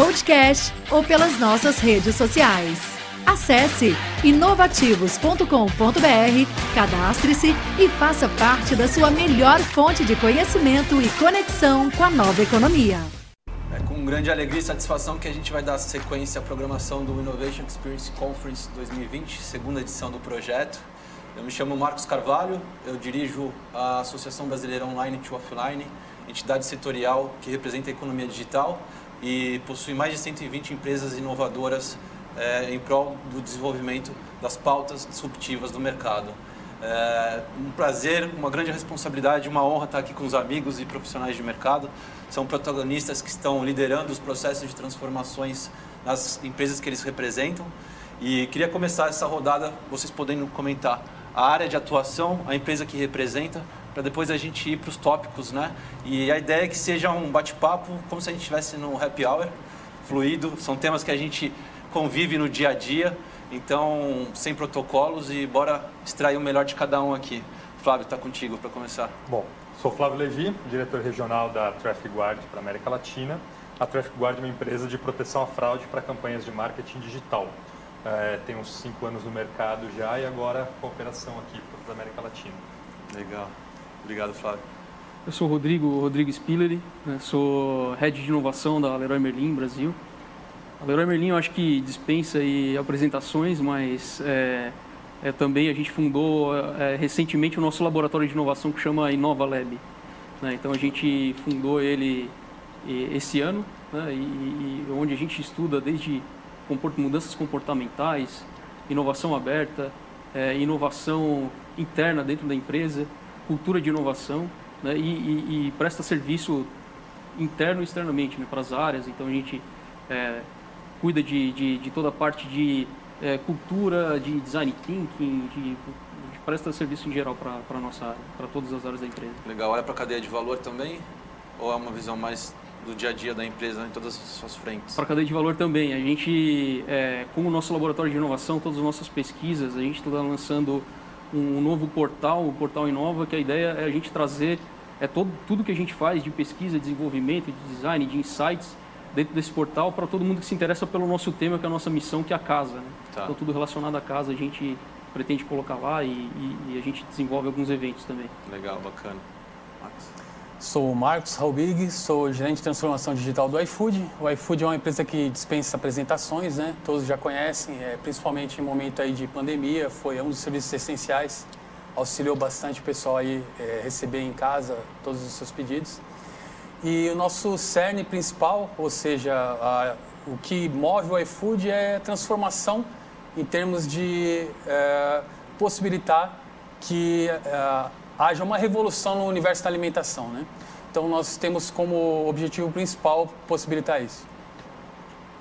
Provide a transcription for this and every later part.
podcast ou pelas nossas redes sociais. Acesse inovativos.com.br, cadastre-se e faça parte da sua melhor fonte de conhecimento e conexão com a nova economia. É com grande alegria e satisfação que a gente vai dar sequência à programação do Innovation Experience Conference 2020, segunda edição do projeto. Eu me chamo Marcos Carvalho, eu dirijo a Associação Brasileira Online to Offline, entidade setorial que representa a economia digital e possui mais de 120 empresas inovadoras é, em prol do desenvolvimento das pautas disruptivas do mercado. É um prazer, uma grande responsabilidade, uma honra estar aqui com os amigos e profissionais de mercado. São protagonistas que estão liderando os processos de transformações nas empresas que eles representam. E queria começar essa rodada, vocês podendo comentar a área de atuação, a empresa que representa, para depois a gente ir para os tópicos, né? E a ideia é que seja um bate-papo como se a gente estivesse no happy hour, fluido. São temas que a gente convive no dia a dia, então sem protocolos e bora extrair o melhor de cada um aqui. Flávio, está contigo para começar. Bom, sou Flávio Levi, diretor regional da Traffic Guard para a América Latina. A Traffic Guard é uma empresa de proteção à fraude para campanhas de marketing digital é, tem uns cinco anos no mercado já e agora com operação aqui para a América Latina. Legal. Obrigado, Flávio. Eu sou o Rodrigo, Rodrigo Spilleri, né? sou Head de Inovação da Leroy Merlin Brasil. A Leroy Merlin eu acho que dispensa aí apresentações, mas é, é, também a gente fundou é, recentemente o nosso laboratório de inovação que chama Inova Lab. Né? Então a gente fundou ele esse ano, né? e, e onde a gente estuda desde mudanças comportamentais, inovação aberta, é, inovação interna dentro da empresa, cultura de inovação né, e, e, e, presta serviço interno e externamente né, para as áreas. Então a gente é, cuida de, de, de, toda a parte de é, cultura, de design thinking, de, de presta serviço em geral para a nossa área, para todas as áreas da empresa. Legal. Olha para a cadeia de valor também? Ou é uma visão mais do dia a dia da empresa em todas as suas frentes? Para a cadeia de valor também. A gente, é, com o nosso laboratório de inovação, todas as nossas pesquisas, a gente está lançando um novo portal, o Portal Inova, que a ideia é a gente trazer é todo, tudo que a gente faz de pesquisa, desenvolvimento, de design, de insights dentro desse portal para todo mundo que se interessa pelo nosso tema, que é a nossa missão, que é a casa. Né? Tá. Então, tudo relacionado à casa a gente pretende colocar lá e, e, e a gente desenvolve alguns eventos também. Legal, bacana. Max? Sou o Marcos Raubig, sou gerente de transformação digital do iFood. O iFood é uma empresa que dispensa apresentações, né? Todos já conhecem, é, principalmente em momento aí de pandemia, foi um dos serviços essenciais. Auxiliou bastante o pessoal aí é, receber em casa todos os seus pedidos. E o nosso cerne principal, ou seja, a, o que move o iFood é transformação em termos de é, possibilitar que é, haja uma revolução no universo da alimentação. Né? Então, nós temos como objetivo principal possibilitar isso.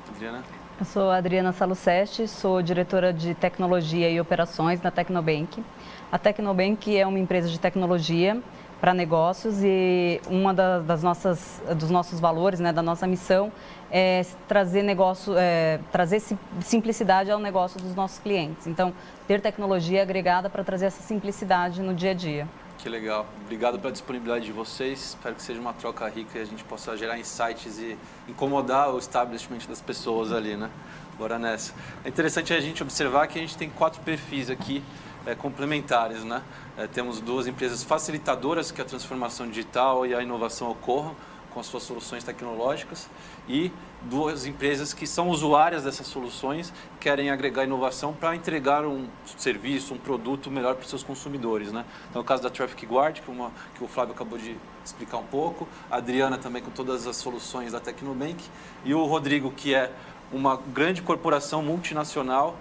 Adriana? Eu sou a Adriana Saluceste, sou diretora de tecnologia e operações na Tecnobank. A Tecnobank é uma empresa de tecnologia para negócios e uma das nossas dos nossos valores, né, da nossa missão é trazer negócio, é, trazer simplicidade ao negócio dos nossos clientes. Então, ter tecnologia agregada para trazer essa simplicidade no dia a dia. Que legal. Obrigado pela disponibilidade de vocês. Espero que seja uma troca rica e a gente possa gerar insights e incomodar o establishment das pessoas ali, né? Bora nessa. É interessante a gente observar que a gente tem quatro perfis aqui é, complementares, né? É, temos duas empresas facilitadoras que a transformação digital e a inovação ocorram com as suas soluções tecnológicas e duas empresas que são usuárias dessas soluções querem agregar inovação para entregar um serviço, um produto melhor para os seus consumidores. Né? Então, o caso da Traffic Guard, que, uma, que o Flávio acabou de explicar um pouco, a Adriana também com todas as soluções da Tecnobank e o Rodrigo, que é uma grande corporação multinacional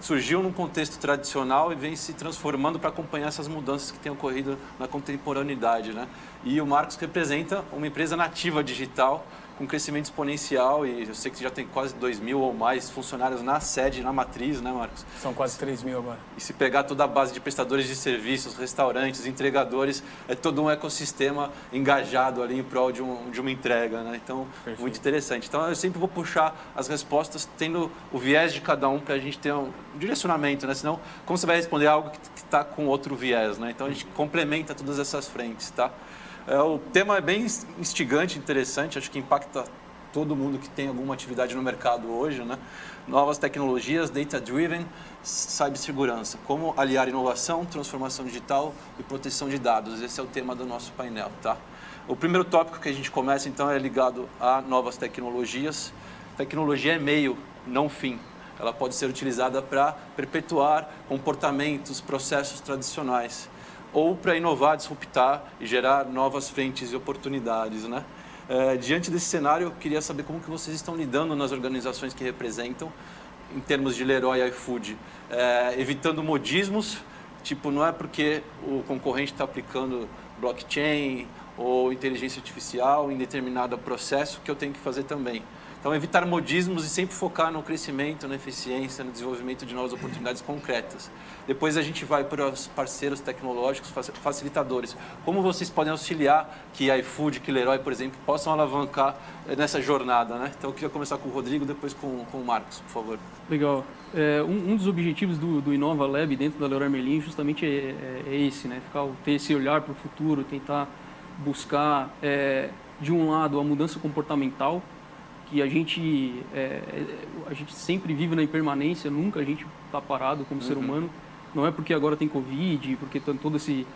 surgiu num contexto tradicional e vem se transformando para acompanhar essas mudanças que têm ocorrido na contemporaneidade. Né? E o Marcos representa uma empresa nativa digital com crescimento exponencial e eu sei que já tem quase 2 mil ou mais funcionários na sede, na matriz, né, Marcos? São quase 3 mil agora. E se pegar toda a base de prestadores de serviços, restaurantes, entregadores, é todo um ecossistema engajado ali em prol de, um, de uma entrega, né? Então, Perfeito. muito interessante. Então, eu sempre vou puxar as respostas tendo o viés de cada um para a gente ter um direcionamento, né? Senão, como você vai responder algo que está com outro viés, né? Então, a gente complementa todas essas frentes, tá? É, o tema é bem instigante, interessante, acho que impacta todo mundo que tem alguma atividade no mercado hoje, né? Novas tecnologias, data-driven, cibersegurança. Como aliar inovação, transformação digital e proteção de dados. Esse é o tema do nosso painel, tá? O primeiro tópico que a gente começa, então, é ligado a novas tecnologias. Tecnologia é meio, não fim. Ela pode ser utilizada para perpetuar comportamentos, processos tradicionais ou para inovar, disruptar e gerar novas frentes e oportunidades, né? É, diante desse cenário, eu queria saber como que vocês estão lidando nas organizações que representam, em termos de Leroy e iFood, é, evitando modismos, tipo, não é porque o concorrente está aplicando blockchain ou inteligência artificial em determinado processo que eu tenho que fazer também. Então, evitar modismos e sempre focar no crescimento, na eficiência, no desenvolvimento de novas oportunidades concretas. Depois a gente vai para os parceiros tecnológicos, facilitadores. Como vocês podem auxiliar que iFood, que Leroy, por exemplo, possam alavancar eh, nessa jornada, né? Então, eu queria começar com o Rodrigo, depois com, com o Marcos, por favor. Legal. É, um, um, dos objetivos do, do Inova Lab dentro da Leroy Merlin justamente é, é, é esse, né? Ficar, ter esse olhar para o futuro, tentar buscar, é, de um lado, a mudança comportamental, que a gente, é, a gente sempre vive na impermanência, nunca a gente está parado como uhum. ser humano. Não é porque agora tem Covid, porque tem todo esse,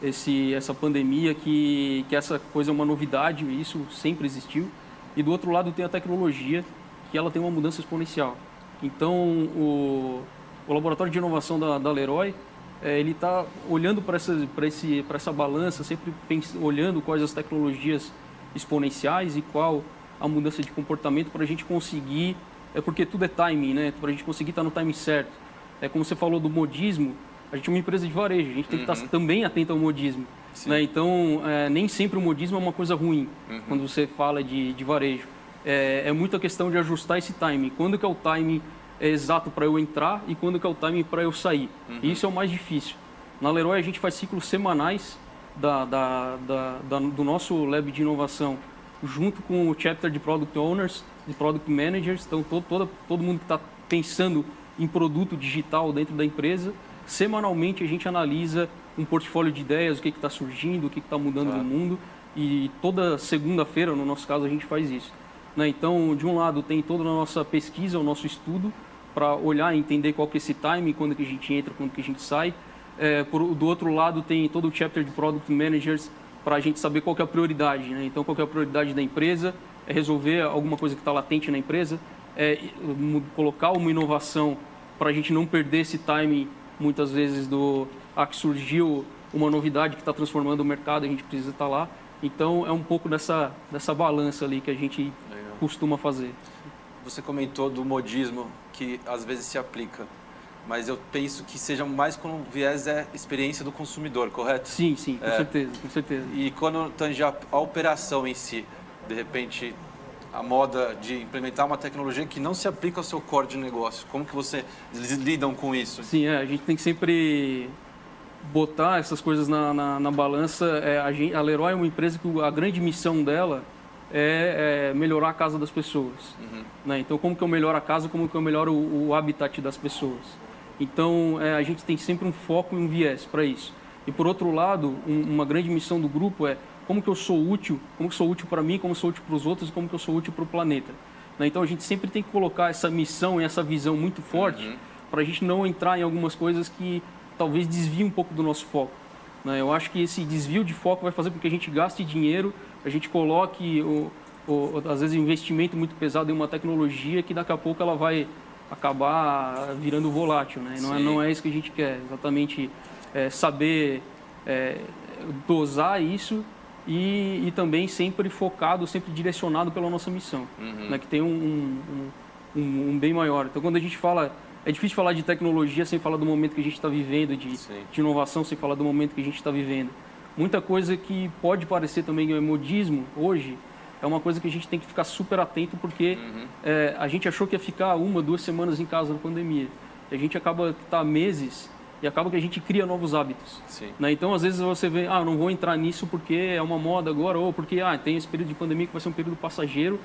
esse, essa pandemia que, que essa coisa é uma novidade, isso sempre existiu. E do outro lado tem a tecnologia, que ela tem uma mudança exponencial. Então, o, o laboratório de inovação da, da Leroy, é, ele está olhando para essa, essa balança, sempre olhando quais as tecnologias exponenciais e qual a mudança de comportamento para a gente conseguir, é porque tudo é timing, né? Para a gente conseguir estar no timing certo. É como você falou do modismo, a gente é uma empresa de varejo, a gente tem que estar uhum. também atento ao modismo. Né? Então, é, nem sempre o modismo é uma coisa ruim uhum. quando você fala de, de varejo. É, é muita questão de ajustar esse timing. Quando que é o timing é exato para eu entrar e quando que é o timing para eu sair. Uhum. Isso é o mais difícil. Na Leroy a gente faz ciclos semanais da, da, da, do nosso lab de inovação junto com o chapter de Product Owners, de Product Managers, então todo, todo, todo mundo que está pensando em produto digital dentro da empresa, semanalmente a gente analisa um portfólio de ideias, o que está surgindo, o que está mudando claro. no mundo, e toda segunda-feira, no nosso caso, a gente faz isso. Né? Então, de um lado, tem toda a nossa pesquisa, o nosso estudo, para olhar e entender qual que é esse time, quando que a gente entra, quando que a gente sai. É, por, do outro lado, tem todo o chapter de Product Managers, para a gente saber qual é a prioridade. Né? Então, qual é a prioridade da empresa? É resolver alguma coisa que está latente na empresa, é colocar uma inovação para a gente não perder esse time, muitas vezes, do ah, que surgiu uma novidade que está transformando o mercado, a gente precisa estar tá lá. Então, é um pouco dessa, dessa balança ali que a gente Legal. costuma fazer. Você comentou do modismo que às vezes se aplica mas eu penso que seja mais com viés é experiência do consumidor, correto? Sim, sim, com é. certeza, com certeza. E quando tange a, a operação em si, de repente a moda de implementar uma tecnologia que não se aplica ao seu core de negócio, como que você lidam com isso? Sim, é, a gente tem que sempre botar essas coisas na, na, na balança. É, a, gente, a Leroy é uma empresa que a grande missão dela é, é melhorar a casa das pessoas. Uhum. Né? Então, como que eu melhoro a casa, como que eu melhoro o, o habitat das pessoas. Então, é, a gente tem sempre um foco e um viés para isso. E por outro lado, um, uma grande missão do grupo é como que eu sou útil, como que sou útil para mim, como sou útil para os outros e como que eu sou útil para o planeta. Né? Então, a gente sempre tem que colocar essa missão e essa visão muito forte uhum. para a gente não entrar em algumas coisas que talvez desviem um pouco do nosso foco. Né? Eu acho que esse desvio de foco vai fazer com que a gente gaste dinheiro, a gente coloque, o, o, às vezes, investimento muito pesado em uma tecnologia que daqui a pouco ela vai acabar virando volátil, né? Não é, não é isso que a gente quer, exatamente é, saber é, dosar isso e, e, também sempre focado, sempre direcionado pela nossa missão, uhum. né? que tem um, um, um, um, bem maior. Então, quando a gente fala, é difícil falar de tecnologia sem falar do momento que a gente está vivendo, de, de, inovação sem falar do momento que a gente está vivendo. Muita coisa que pode parecer também um modismo hoje, é uma coisa que a gente tem que ficar super atento porque uhum. é, a gente achou que ia ficar uma, duas semanas em casa na pandemia. E a gente acaba tá meses e acaba que a gente cria novos hábitos. Né? Então, às vezes você vê, ah, não vou entrar nisso porque é uma moda agora ou porque ah, tem esse período de pandemia que vai ser um período passageiro,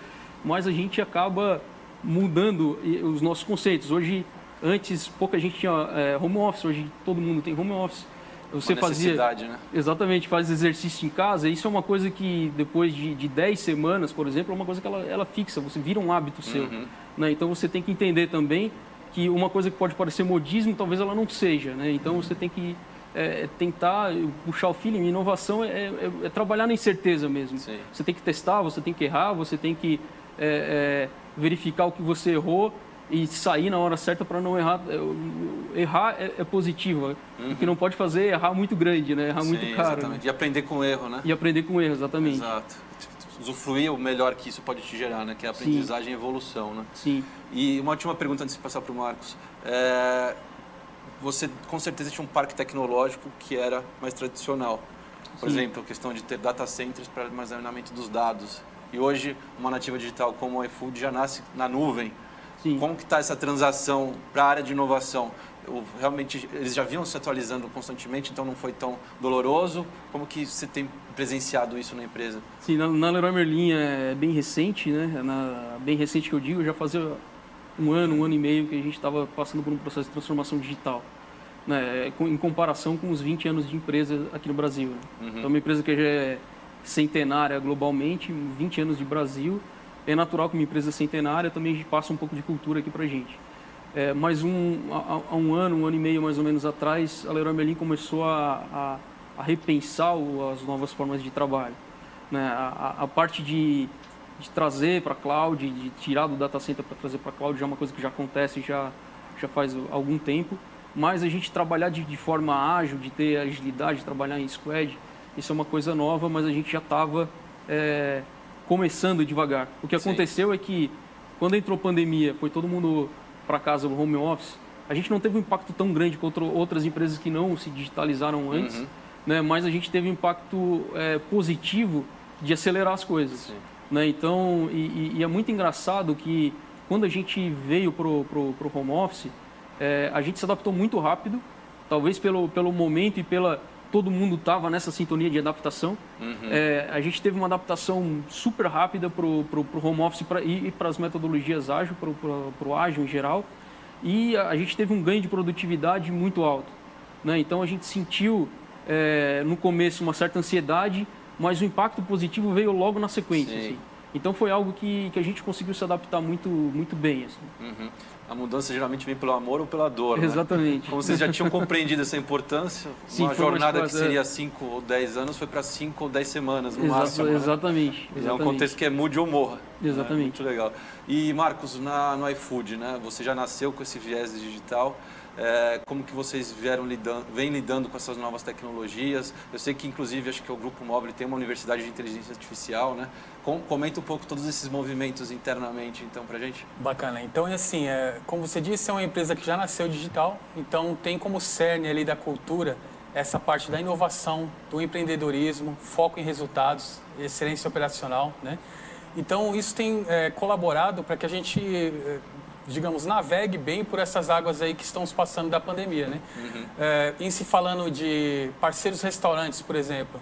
mas a gente acaba mudando os nossos conceitos. Hoje, antes pouca gente tinha é, home office, hoje todo mundo tem home office. Você uma fazia né? exatamente faz exercício em casa. Isso é uma coisa que depois de, de 10 semanas, por exemplo, é uma coisa que ela, ela fixa. Você vira um hábito seu. Uhum. Né? Então você tem que entender também que uma coisa que pode parecer modismo, talvez ela não seja. Né? Então você tem que é, tentar puxar o feeling. Inovação é, é, é, trabalhar na incerteza mesmo. Sim. Você tem que testar, você tem que errar, você tem que é, é, verificar o que você errou e sair na hora certa para não errar. É, errar é, é positivo. Uhum. O que não pode fazer é errar muito grande, né? Errar Sim, muito caro. Exatamente. Né? E aprender com o erro, né? E aprender com o erro, exatamente. Exato. Usufruir o melhor que isso pode te gerar, né? Que é a aprendizagem Sim. e evolução, né? Sim. E uma última pergunta antes de passar para o Marcos. É... Você com certeza tinha um parque tecnológico que era mais tradicional. Por Sim. exemplo, a questão de ter data centers para armazenamento dos dados. E hoje, uma nativa digital como o iFood já nasce na nuvem. Sim. Como que está essa transação para a área de inovação? Eu, realmente, eles já vinham se atualizando constantemente, então não foi tão doloroso. Como que você tem presenciado isso na empresa? Sim, na, na Leroy Merlin é bem recente, né? Na, bem recente que eu digo, já fazia um ano, um ano e meio que a gente estava passando por um processo de transformação digital. Né, em comparação com os 20 anos de empresa aqui no Brasil. Né? Uhum. Então, uma empresa que já é centenária globalmente, 20 anos de Brasil, é natural que uma empresa centenária também passa um pouco de cultura aqui para a gente. É, mas um, há, um ano, um ano e meio mais ou menos atrás, a Leroy Merlin começou a, a, a repensar as novas formas de trabalho. Né? A, a, parte de, de trazer para a cloud, de tirar do data center para trazer para a cloud já é uma coisa que já acontece já, já faz algum tempo. Mas a gente trabalhar de, de forma ágil, de ter agilidade, de trabalhar em squad, isso é uma coisa nova, mas a gente já estava é, começando devagar. O que aconteceu Sim. é que quando entrou a pandemia, foi todo mundo para casa no home office, a gente não teve um impacto tão grande quanto outras empresas que não se digitalizaram antes, uhum. né? mas a gente teve um impacto é, positivo de acelerar as coisas. Né? Então, e, e, é muito engraçado que quando a gente veio para o home office, é, a gente se adaptou muito rápido, talvez pelo, pelo momento e pela todo mundo estava nessa sintonia de adaptação. Uhum. É, a gente teve uma adaptação super rápida para o home office pra, e, e para as metodologias ágil, para o ágil em geral. E a, a, gente teve um ganho de produtividade muito alto. Né? Então a gente sentiu é, no começo uma certa ansiedade, mas o impacto positivo veio logo na sequência. Assim. Então foi algo que, que a gente conseguiu se adaptar muito, muito bem. Assim. Uhum a mudança geralmente vem pelo amor ou pela dor. Né? Exatamente. Né? Como vocês já tinham compreendido essa importância, Sim, uma jornada que seria 5 ou 10 anos foi para 5 ou 10 semanas no Exato, máximo. Exatamente, né? É um contexto que é mude ou morra. Né? Exatamente. Né? Muito legal. E Marcos, na, no iFood, né? você já nasceu com esse viés digital. É, como que vocês vieram lidando, vem lidando com essas novas tecnologias? Eu sei que, inclusive, acho que o Grupo Móvel tem uma universidade de inteligência artificial, né? Com, comenta um pouco todos esses movimentos internamente, então, para gente. Bacana. Então, assim, é, como você disse, é uma empresa que já nasceu digital, então tem como cerne ali da cultura essa parte da inovação, do empreendedorismo, foco em resultados, excelência operacional, né? Então, isso tem é, colaborado para que a gente é, digamos, navegue bem por essas águas aí que estão se passando da pandemia, né? Uhum. É, em se falando de parceiros restaurantes, por exemplo,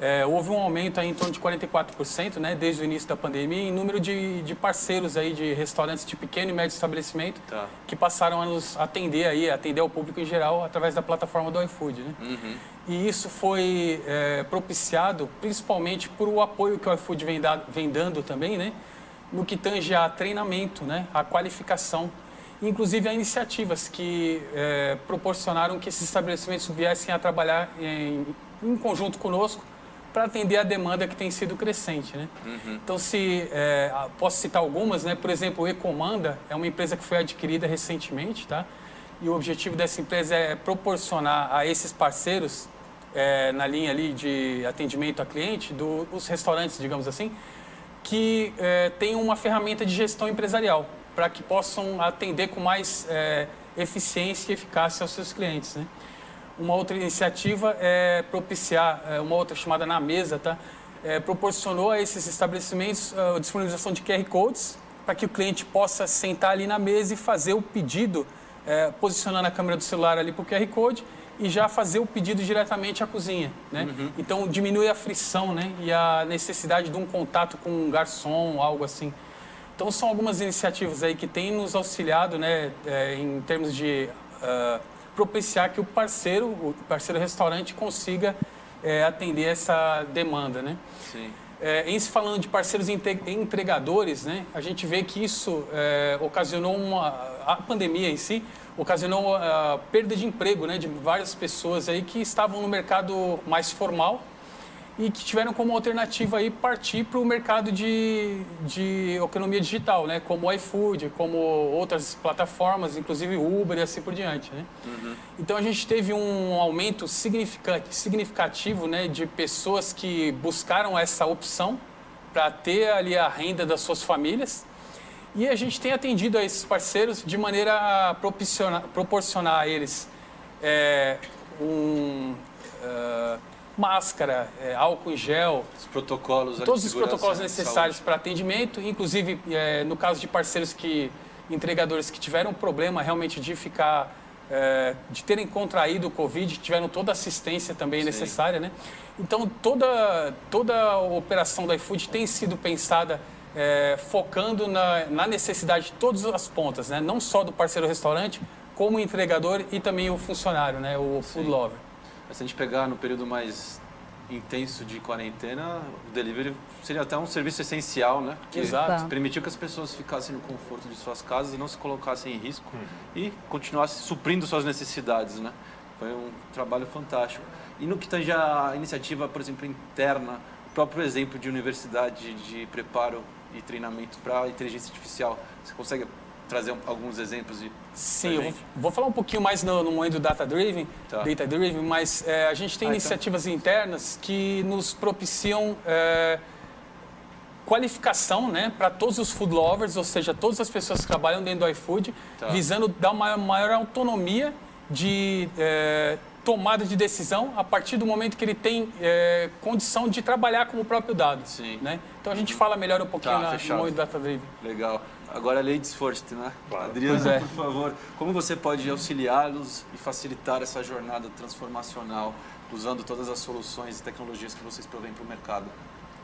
é, houve um aumento aí em torno de 44%, né, desde o início da pandemia, em número de, de parceiros aí de restaurantes de pequeno e médio estabelecimento tá. que passaram a nos atender aí, atender ao público em geral através da plataforma do iFood, né? Uhum. E isso foi é, propiciado principalmente por o apoio que o iFood vem, da, vem dando também, né? No que tange a treinamento, né, a qualificação, inclusive a iniciativas que é, proporcionaram que esses estabelecimentos viessem a trabalhar em, em conjunto conosco para atender a demanda que tem sido crescente. Né? Uhum. Então, se é, posso citar algumas, né? por exemplo, o Ecomanda é uma empresa que foi adquirida recentemente, tá? e o objetivo dessa empresa é proporcionar a esses parceiros, é, na linha ali de atendimento a cliente, dos restaurantes, digamos assim, que é, tenham uma ferramenta de gestão empresarial para que possam atender com mais é, eficiência e eficácia aos seus clientes. Né? Uma outra iniciativa é propiciar, é, uma outra chamada Na Mesa, tá? é, proporcionou a esses estabelecimentos a disponibilização de QR Codes para que o cliente possa sentar ali na mesa e fazer o pedido, é, posicionando a câmera do celular ali para o QR Code e já fazer o pedido diretamente à cozinha, né? Uhum. Então diminui a frição, né? E a necessidade de um contato com um garçom, algo assim. Então são algumas iniciativas aí que têm nos auxiliado, né? É, em termos de uh, propiciar que o parceiro, o parceiro restaurante consiga é, atender essa demanda, né? Sim. É, em se falando de parceiros entregadores, né, a gente vê que isso é, ocasionou uma a pandemia em si ocasionou a perda de emprego, né, de várias pessoas aí que estavam no mercado mais formal e que tiveram como alternativa aí partir para o mercado de, de economia digital, né? Como o iFood, como outras plataformas, inclusive Uber e assim por diante, né? Uhum. Então a gente teve um aumento significativo, né, de pessoas que buscaram essa opção para ter ali a renda das suas famílias. E a gente tem atendido a esses parceiros de maneira a proporcionar a eles é, um, uh, máscara, é, álcool em gel, os protocolos, todos os protocolos necessários para atendimento, inclusive é, no caso de parceiros que entregadores que tiveram problema realmente de ficar é, de terem contraído o Covid, tiveram toda a assistência também Sim. necessária, né? Então toda toda a operação da iFood tem sido pensada é, focando na, na, necessidade de todas as pontas, né? Não só do parceiro restaurante, como o entregador e também o funcionário, né? O Sim. food lover. Se a gente pegar no período mais intenso de quarentena, o delivery seria até um serviço essencial, né? Porque Exato. permitiu que as pessoas ficassem no conforto de suas casas e não se colocassem em risco hum. e continuassem suprindo suas necessidades, né? Foi um trabalho fantástico. E no que tange a iniciativa, por exemplo, interna, o próprio exemplo de universidade de preparo e treinamento para inteligência artificial, você consegue trazer alguns exemplos de Sim, eu vou, vou, falar um pouquinho mais no, no momento do data driven, tá. data driven, mas é, a gente tem ah, então. iniciativas então. internas que nos propiciam é, qualificação, né, para todos os food lovers, ou seja, todas as pessoas que trabalham dentro do iFood, tá. visando dar uma maior autonomia de é, tomada de decisão a partir do momento que ele tem é, condição de trabalhar com o próprio dado. Sim. Né? Então a gente fala melhor um pouquinho tá, na, no momento do data driven. Legal. Agora, Ladies First, né? Claro. Adriana, é. por favor, como você pode auxiliá-los e facilitar essa jornada transformacional usando todas as soluções e tecnologias que vocês provêm para o mercado?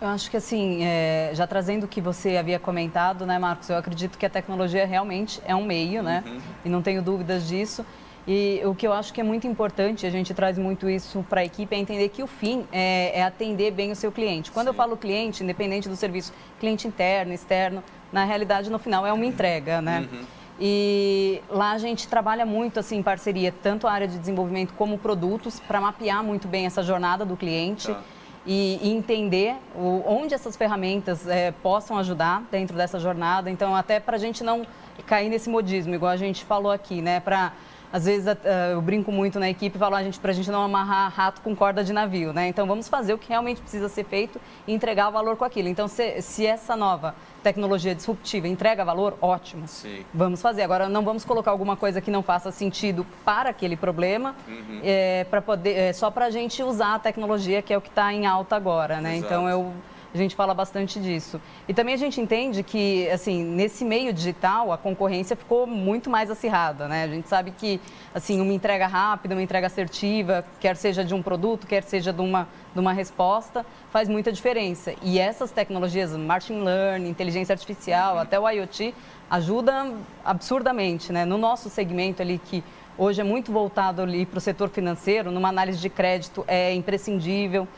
Eu acho que assim, é, já trazendo o que você havia comentado, né, Marcos? Eu acredito que a tecnologia realmente é um meio, né? Uhum. E não tenho dúvidas disso. E o que eu acho que é muito importante, a gente traz muito isso para a equipe, é entender que o fim é, é, atender bem o seu cliente. Quando Sim. eu falo cliente, independente do serviço, cliente interno, externo, na realidade, no final, é uma entrega, né? Uhum. E lá a gente trabalha muito assim em parceria, tanto a área de desenvolvimento como produtos, para mapear muito bem essa jornada do cliente tá. e, e, entender o, onde essas ferramentas é, possam ajudar dentro dessa jornada. Então, até para a gente não cair nesse modismo, igual a gente falou aqui, né? Para às vezes eu brinco muito na equipe e falo a gente, para a gente não amarrar rato com corda de navio, né? Então vamos fazer o que realmente precisa ser feito e entregar o valor com aquilo. Então se, se essa nova tecnologia disruptiva entrega valor, ótimo. Sim. Vamos fazer. Agora não vamos colocar alguma coisa que não faça sentido para aquele problema, uhum. é, para poder, é, só para a gente usar a tecnologia que é o que está em alta agora, né? Exato. Então eu a gente fala bastante disso. E também a gente entende que, assim, nesse meio digital, a concorrência ficou muito mais acirrada, né? A gente sabe que, assim, uma entrega rápida, uma entrega assertiva, quer seja de um produto, quer seja de uma, de uma resposta, faz muita diferença. E essas tecnologias, machine learning, inteligência artificial, uhum. até o IoT, ajudam absurdamente, né? No nosso segmento ali que hoje é muito voltado ali para o setor financeiro, numa análise de crédito é imprescindível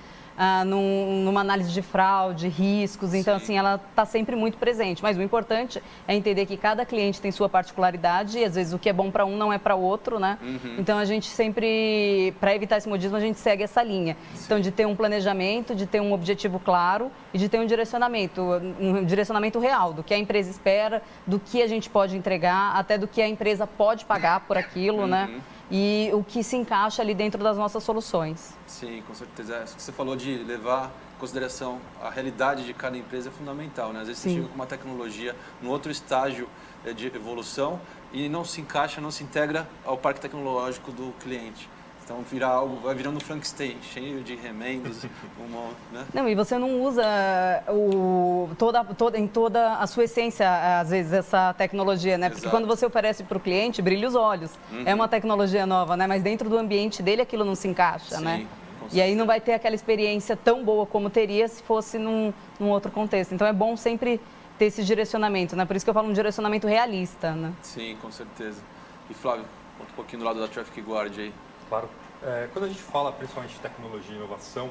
ah, num, numa análise de fraude, riscos. Então, Sim. assim, ela está sempre muito presente. Mas o importante é entender que cada cliente tem sua particularidade e, às vezes, o que é bom para um não é para o outro, né? Uhum. Então, a gente sempre, para evitar esse modismo, a gente segue essa linha. Sim. Então, de ter um planejamento, de ter um objetivo claro e de ter um direcionamento, um direcionamento real do que a empresa espera, do que a gente pode entregar, até do que a empresa pode pagar por aquilo, né? uhum. né? E o que se encaixa ali dentro das nossas soluções. Sim, com certeza. É, isso que você falou de levar em consideração a realidade de cada empresa é fundamental. Né? Às vezes Sim. você chega com uma tecnologia no outro estágio é, de evolução e não se encaixa, não se integra ao parque tecnológico do cliente. Então virar algo, vai virando um Frankenstein, cheio de remendos, uma, né? Não, e você não usa o, toda, toda, em toda a sua essência, às vezes, essa tecnologia, né? Porque Exato. quando você oferece para o cliente, brilha os olhos. É uma tecnologia nova, né? Mas dentro do ambiente dele aquilo não se encaixa, Sim, né? E aí não vai ter aquela experiência tão boa como teria se fosse num, num outro contexto. Então é bom sempre ter esse direcionamento, né? Por isso que eu falo um direcionamento realista, né? Sim, com certeza. E Flávio, conta um pouquinho do lado da Traffic Guard aí. Claro. É, quando a gente fala principalmente de tecnologia e inovação,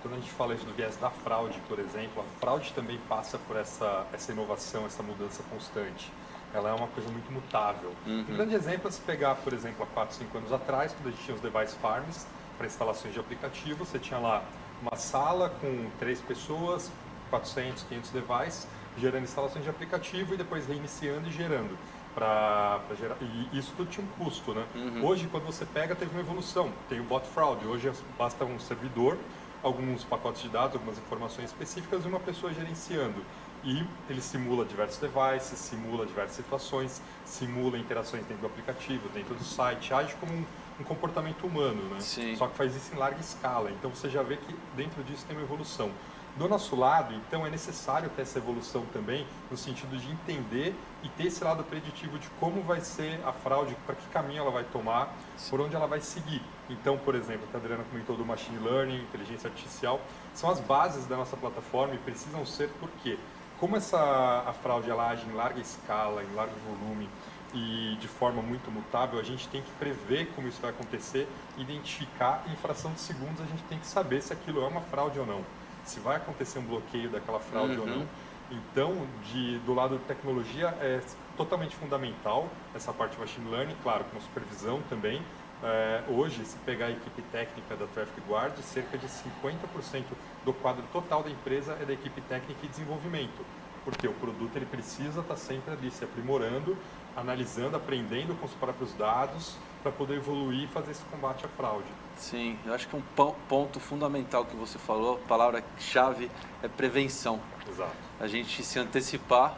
quando a gente fala isso do viés da fraude, por exemplo, a fraude também passa por essa, essa inovação, essa mudança constante. Ela é uma coisa muito mutável. Um grande exemplo é se pegar, por exemplo, há 4, 5 anos atrás, quando a gente tinha os device farms para instalações de aplicativo, você tinha lá uma sala com três pessoas, 400, 500 devices, gerando instalações de aplicativo e depois reiniciando e gerando para gerar. E isso tudo tinha um custo, né? Hoje, quando você pega, teve uma evolução. Tem o bot fraud. Hoje basta um servidor, alguns pacotes de dados, algumas informações específicas e uma pessoa gerenciando. E ele simula diversos devices, simula diversas situações, simula interações dentro do aplicativo, dentro do site, age como um, um comportamento humano, né? Sim. Só que faz isso em larga escala. Então você já vê que dentro disso tem uma evolução. Do nosso lado, então, é necessário ter essa evolução também, no sentido de entender e ter esse lado preditivo de como vai ser a fraude, para que caminho ela vai tomar, por onde ela vai seguir. Então, por exemplo, a Adriana comentou do machine learning, inteligência artificial, são as bases da nossa plataforma e precisam ser por quê? Como essa a fraude ela age em larga escala, em largo volume e de forma muito mutável, a gente tem que prever como isso vai acontecer, identificar em fração de segundos, a gente tem que saber se aquilo é uma fraude ou não se vai acontecer um bloqueio daquela fraude ou não. Então, de, do lado de tecnologia, é totalmente fundamental essa parte de machine learning, claro, com supervisão também. É, hoje, se pegar a equipe técnica da Traffic Guard, cerca de 50% do quadro total da empresa é da equipe técnica e desenvolvimento. Porque o produto ele precisa estar sempre ali se aprimorando, analisando, aprendendo com os próprios dados para poder evoluir e fazer esse combate à fraude. Sim, eu acho que um pon- ponto fundamental que você falou, palavra-chave, é prevenção. Exato. A gente se antecipar,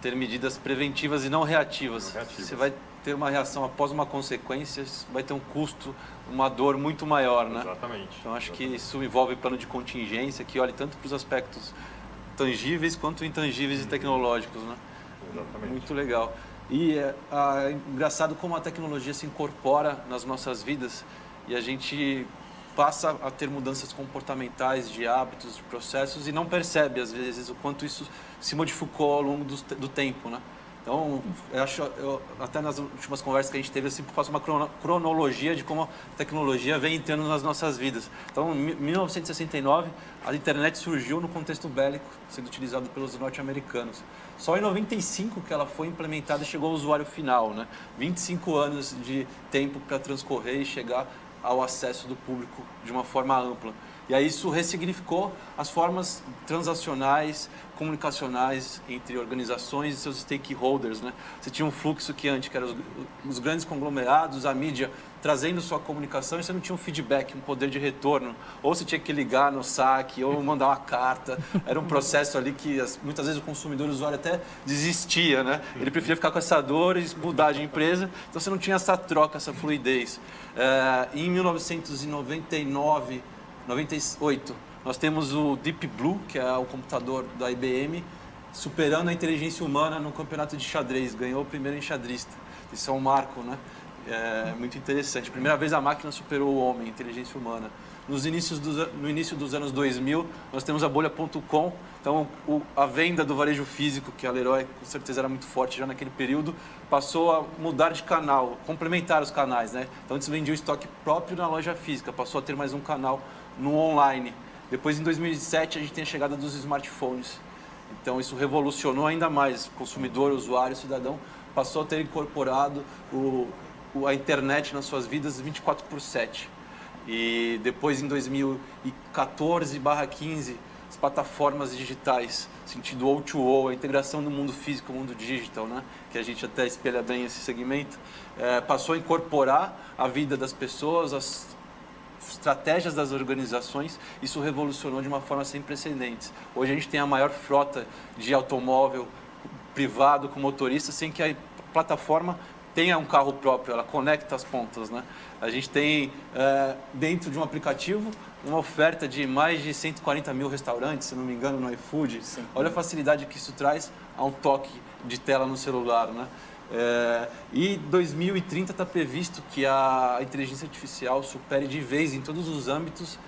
ter medidas preventivas e não reativas. Não reativas. Você vai ter uma reação após uma consequência, vai ter um custo, uma dor muito maior, né? Exatamente. Então acho que Exatamente. isso envolve plano de contingência que olhe tanto para os aspectos tangíveis quanto intangíveis e tecnológicos, né? Exatamente. Muito legal. E é, é engraçado como a tecnologia se incorpora nas nossas vidas e a gente passa a ter mudanças comportamentais, de hábitos, de processos e não percebe às vezes o quanto isso se modificou ao longo do, do tempo, né? Então, eu acho, eu, até nas últimas conversas que a gente teve, eu sempre faço uma crono- cronologia de como a tecnologia vem entrando nas nossas vidas. Então, em mi- 1969, a internet surgiu no contexto bélico, sendo utilizado pelos norte-americanos. Só em 95 que ela foi implementada e chegou ao usuário final, né? 25 anos de tempo para transcorrer e chegar ao acesso do público de uma forma ampla. E aí isso ressignificou as formas transacionais, comunicacionais entre organizações e seus stakeholders, né? Você tinha um fluxo que antes, que eram os, os grandes conglomerados, a mídia trazendo sua comunicação e você não tinha um feedback, um poder de retorno. Ou você tinha que ligar no saque, ou mandar uma carta. Era um processo ali que as- muitas vezes o consumidor, o usuário até desistia, né? Ele preferia ficar com essa dor e mudar de empresa. Então você não tinha essa troca, essa fluidez. Eh, em 1999, 98, nós temos o Deep Blue, que é o computador da IBM, superando a inteligência humana no campeonato de xadrez. Ganhou o primeiro enxadrista. Isso é um marco, né? É muito interessante. Primeira vez a máquina superou o homem, a inteligência humana. Nos inícios dos, no início dos anos 2000, nós temos a bolha.com. Então, o- a venda do varejo físico, que a Leroy com certeza era muito forte já naquele período, passou a mudar de canal, complementar os canais, né? Então, antes vendia o estoque próprio na loja física, passou a ter mais um canal no online. Depois, em 2007, a gente tem a chegada dos smartphones. Então isso revolucionou ainda mais consumidor, usuário, cidadão passou a ter incorporado o, o- a internet nas suas vidas 24 por 7. E depois em 2014/15 as plataformas digitais, sentido O2O, a integração do mundo físico, mundo digital, né? que a gente até espelha bem esse segmento, eh, passou a incorporar a vida das pessoas, as estratégias das organizações, isso revolucionou de uma forma sem precedentes. Hoje a gente tem a maior frota de automóvel privado com motorista sem que a plataforma tenha um carro próprio, ela conecta as pontas, né? A gente tem é, dentro de um aplicativo uma oferta de mais de 140 mil restaurantes, se não me engano, no iFood. Sim. Olha a facilidade que isso traz a um toque de tela no celular, né? É, e 2030 está previsto que a inteligência artificial supere de vez em todos os âmbitos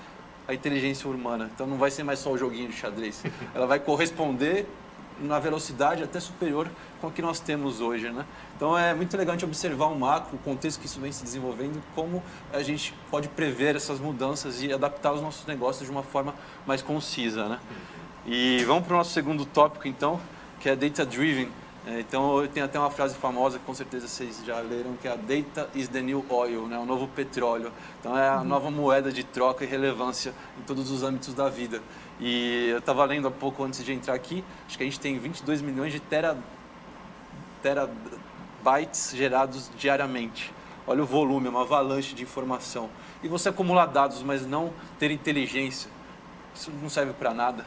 a inteligência humana. Então não vai ser mais só o joguinho de xadrez. Ela vai corresponder na velocidade até superior com o que nós temos hoje, né? Então é muito legal a gente observar o macro, o contexto que isso vem se desenvolvendo, como a gente pode prever essas mudanças e adaptar os nossos negócios de uma forma mais concisa, né? E vamos para o nosso segundo tópico então, que é data driven. É, então tem até uma frase famosa que com certeza vocês já leram, que é a data is the new oil, né? o novo petróleo. Então é a uhum. nova moeda de troca e relevância em todos os âmbitos da vida. E eu estava lendo há pouco antes de entrar aqui, acho que a gente tem 22 milhões de tera, terabytes gerados diariamente. Olha o volume, é uma avalanche de informação. E você acumular dados, mas não ter inteligência, isso não serve para nada.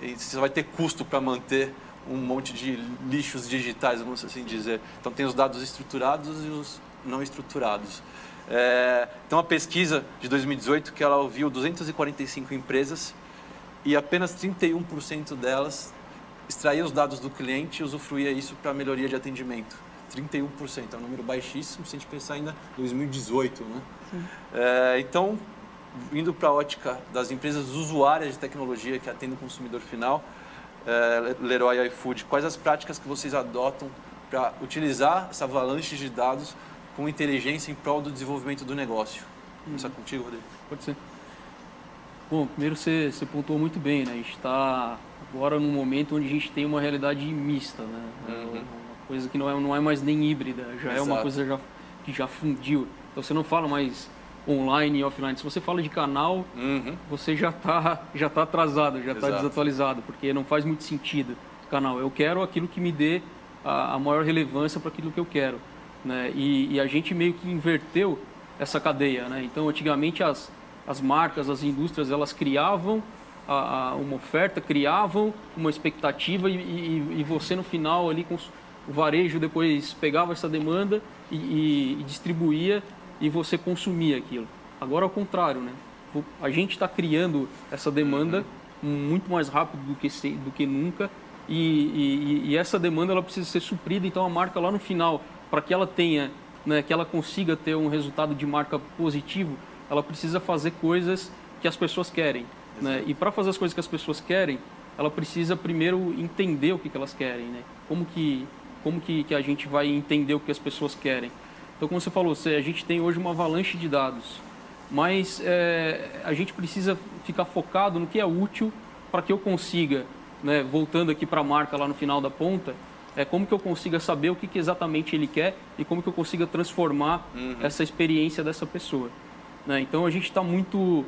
E você vai ter custo para manter um monte de lixos digitais, vamos assim dizer. Então tem os dados estruturados e os não estruturados. É, tem uma pesquisa de 2018 que ela ouviu 245 empresas e apenas 31% delas extraía os dados do cliente e usufruía isso para melhoria de atendimento. 31%, é um número baixíssimo se a gente pensar ainda em 2018. Né? É, então, indo para a ótica das empresas usuárias de tecnologia que atendem o consumidor final, é, Leroy e iFood, quais as práticas que vocês adotam para utilizar essa avalanche de dados com inteligência em prol do desenvolvimento do negócio? Começar hum. contigo, Rodrigo. Pode ser. Bom, primeiro você, você pontuou muito bem, né? A gente está agora num momento onde a gente tem uma realidade mista, né? É uhum. Uma coisa que não é, não é mais nem híbrida, já Exato. é uma coisa já, que já fundiu. Então você não fala mais online e offline. Se você fala de canal, uhum. você já está já tá atrasado, já está desatualizado, porque não faz muito sentido canal. Eu quero aquilo que me dê a, a maior relevância para aquilo que eu quero. Né? E, e, a gente meio que inverteu essa cadeia. Né? Então, antigamente, as, as marcas, as indústrias, elas criavam a, a uma oferta, criavam uma expectativa e, e, e, você, no final, ali com o varejo, depois pegava essa demanda e, distribuía e você consumia aquilo. Agora, ao contrário, né? A gente está criando essa demanda uhum. muito mais rápido do que, do que nunca e, e, e, essa demanda ela precisa ser suprida. Então, a marca lá no final, para que ela tenha, né, que ela consiga ter um resultado de marca positivo, ela precisa fazer coisas que as pessoas querem. Né? E para fazer as coisas que as pessoas querem, ela precisa primeiro entender o que, que elas querem, né? Como que como que, que a gente vai entender o que as pessoas querem? Então, como você falou, a gente tem hoje uma avalanche de dados, mas é, a gente precisa ficar focado no que é útil para que eu consiga, né, voltando aqui para a marca lá no final da ponta, é como que eu consiga saber o que, que exatamente ele quer e como que eu consiga transformar uhum. essa experiência dessa pessoa. Né? Então, a gente está muito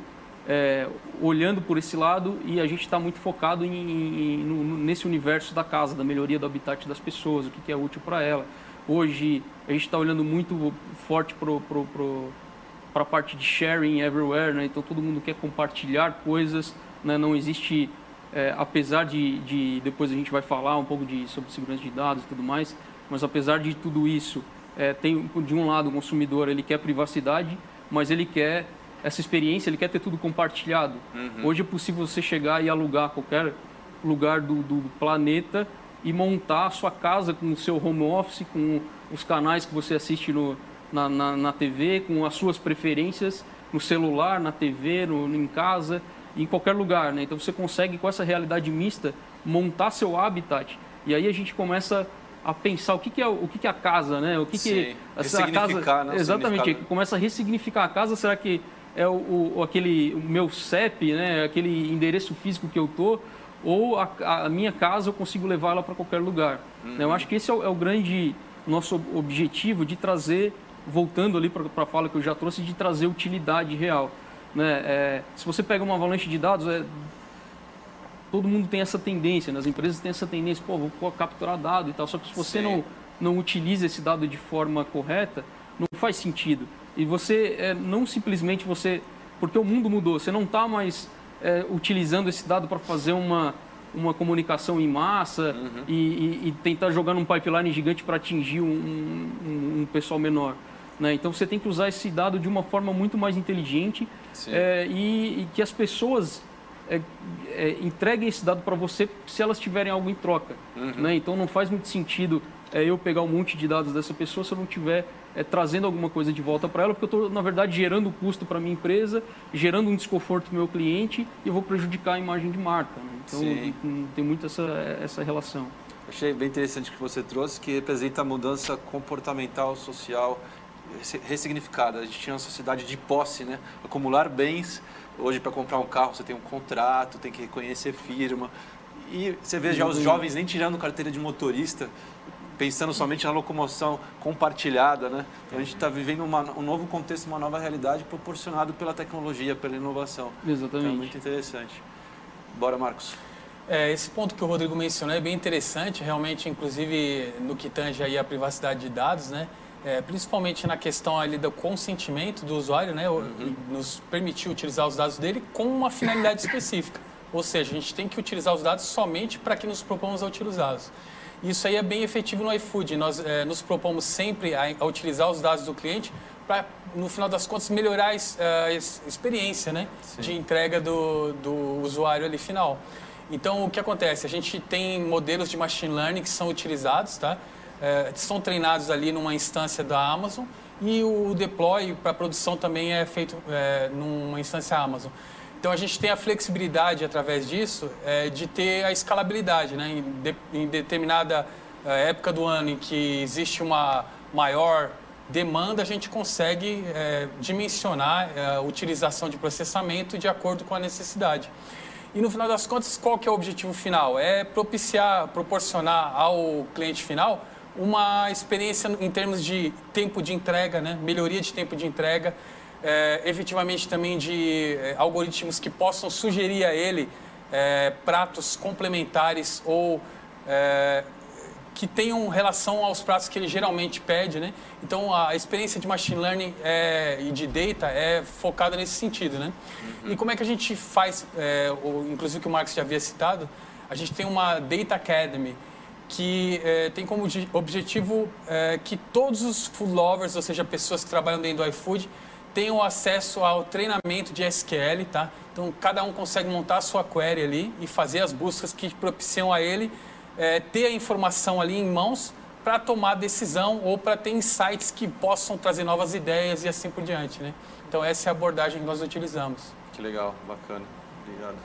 é, olhando por esse lado e a gente está muito focado em, em, no, nesse universo da casa, da melhoria do habitat das pessoas, o que, que é útil para ela. Hoje a gente está olhando muito forte para pro, pro, a parte de sharing everywhere, né? então todo mundo quer compartilhar coisas, né? não existe, é, apesar de, de, depois a gente vai falar um pouco de, sobre segurança de dados e tudo mais, mas apesar de tudo isso, é, tem de um lado o consumidor ele quer privacidade, mas ele quer essa experiência, ele quer ter tudo compartilhado. Uhum. Hoje é possível você chegar e alugar qualquer lugar do, do planeta e montar a sua casa com o seu home office, com os canais que você assiste no, na, na, na TV, com as suas preferências no celular, na TV, no, em casa, em qualquer lugar. Né? Então você consegue, com essa realidade mista, montar seu habitat. E aí a gente começa a pensar o que, que é o que, que é a casa, né? O que Sim. que essa casa né? exatamente começa a ressignificar a casa. Será que é o, o aquele o meu CEP, né? Aquele endereço físico que eu tô ou a, a minha casa eu consigo levar ela para qualquer lugar. Uhum. Eu acho que esse é o, é o, grande nosso objetivo de trazer, voltando ali para a fala que eu já trouxe, de trazer utilidade real. Né? É, se você pega uma avalanche de dados, é, todo mundo tem essa tendência, né? as empresas têm essa tendência, pô, vou capturar dado e tal, só que se você não, não utiliza esse dado de forma correta, não faz sentido. E você é, não simplesmente você, porque o mundo mudou, você não está mais é, utilizando esse dado para fazer uma, uma comunicação em massa uhum. e, e, e, tentar jogar num pipeline gigante para atingir um, um, um, pessoal menor. Né? Então você tem que usar esse dado de uma forma muito mais inteligente é, e, e, que as pessoas é, é, entreguem esse dado para você se elas tiverem algo em troca. Uhum. Né? Então não faz muito sentido é, eu pegar um monte de dados dessa pessoa se eu não tiver é, trazendo alguma coisa de volta para ela, porque eu estou, na verdade, gerando custo para a minha empresa, gerando um desconforto para o meu cliente e eu vou prejudicar a imagem de marca. Né? Então, Sim. tem muito essa, essa relação. Achei bem interessante o que você trouxe, que representa a mudança comportamental, social, ressignificada. A gente tinha uma sociedade de posse, né? acumular bens. Hoje, para comprar um carro, você tem um contrato, tem que reconhecer firma. E você vê já os uhum. jovens nem tirando carteira de motorista, pensando somente na locomoção compartilhada, né? Então a gente está vivendo uma, um novo contexto, uma nova realidade proporcionado pela tecnologia, pela inovação. Exatamente. Então é muito interessante. Bora, Marcos. É, esse ponto que o Rodrigo mencionou é bem interessante, realmente, inclusive no que tange aí a privacidade de dados, né? É, principalmente na questão ali do consentimento do usuário, né? Uhum. Nos permitir utilizar os dados dele com uma finalidade específica. Ou seja, a gente tem que utilizar os dados somente para que nos propomos a utilizá-los. Isso aí é bem efetivo no iFood. Nós é, nos propomos sempre a, a, utilizar os dados do cliente para, no final das contas, melhorar a, a experiência né, de entrega do, do usuário ali final. Então, o que acontece? A gente tem modelos de machine learning que são utilizados, tá? É, são treinados ali numa instância da Amazon e o deploy para produção também é feito é, numa instância Amazon. Então a gente tem a flexibilidade através disso é, de ter a escalabilidade, né? Em, de, em determinada é, época do ano em que existe uma maior demanda, a gente consegue é, dimensionar é, a utilização de processamento de acordo com a necessidade. E no final das contas, qual que é o objetivo final? É propiciar, proporcionar ao cliente final uma experiência em termos de tempo de entrega, né? melhoria de tempo de entrega, é, efetivamente também de é, algoritmos que possam sugerir a ele é, pratos complementares ou é, que tenham relação aos pratos que ele geralmente pede, né? Então a experiência de machine learning é, e de data é focada nesse sentido, né? Uhum. E como é que a gente faz, é, o, inclusive que o Marcos já havia citado, a gente tem uma Data Academy que é, tem como objetivo é, que todos os food lovers, ou seja, pessoas que trabalham dentro do iFood, tenham acesso ao treinamento de SQL, tá? Então, cada um consegue montar a sua query ali e fazer as buscas que propiciam a ele é, ter a informação ali em mãos para tomar decisão ou para ter insights que possam trazer novas ideias e assim por diante, né? Então, essa é a abordagem que nós utilizamos. Que legal, bacana. Obrigado.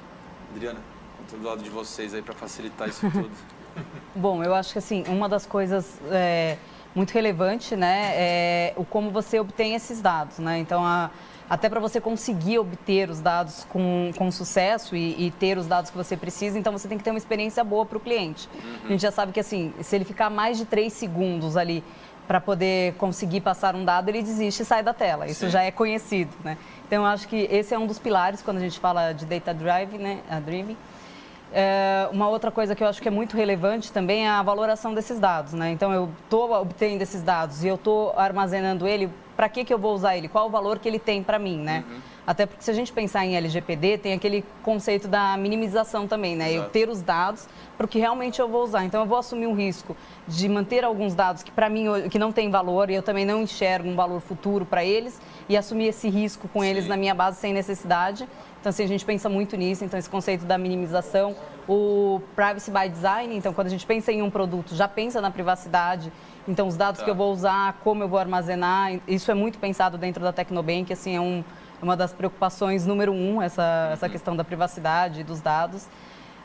Adriana, estou do lado de vocês aí para facilitar isso tudo. Bom, eu acho que assim, uma das coisas... É muito relevante, né, é o como você obtém esses dados, né? Então, a, até para você conseguir obter os dados com, com sucesso e, e, ter os dados que você precisa, então você tem que ter uma experiência boa para o cliente. Uhum. A gente já sabe que, assim, se ele ficar mais de três segundos ali para poder conseguir passar um dado, ele desiste e sai da tela. Isso Sim. já é conhecido, né? Então, eu acho que esse é um dos pilares quando a gente fala de data drive, né? A driven. É, uma outra coisa que eu acho que é muito relevante também é a valoração desses dados, né? Então, eu estou obtendo esses dados e eu estou armazenando ele, para que, que eu vou usar ele? Qual o valor que ele tem para mim, né? Uhum. Até porque se a gente pensar em LGPD, tem aquele conceito da minimização também, né? Exato. Eu ter os dados para o que realmente eu vou usar. Então, eu vou assumir um risco de manter alguns dados que para mim que não tem valor e eu também não enxergo um valor futuro para eles e assumir esse risco com Sim. eles na minha base sem necessidade então, assim, a gente pensa muito nisso, então esse conceito da minimização, o privacy by design, então quando a gente pensa em um produto, já pensa na privacidade, então os dados tá. que eu vou usar, como eu vou armazenar, isso é muito pensado dentro da Tecnobank, assim, é um, uma das preocupações número um, essa, uhum. essa questão da privacidade dos dados.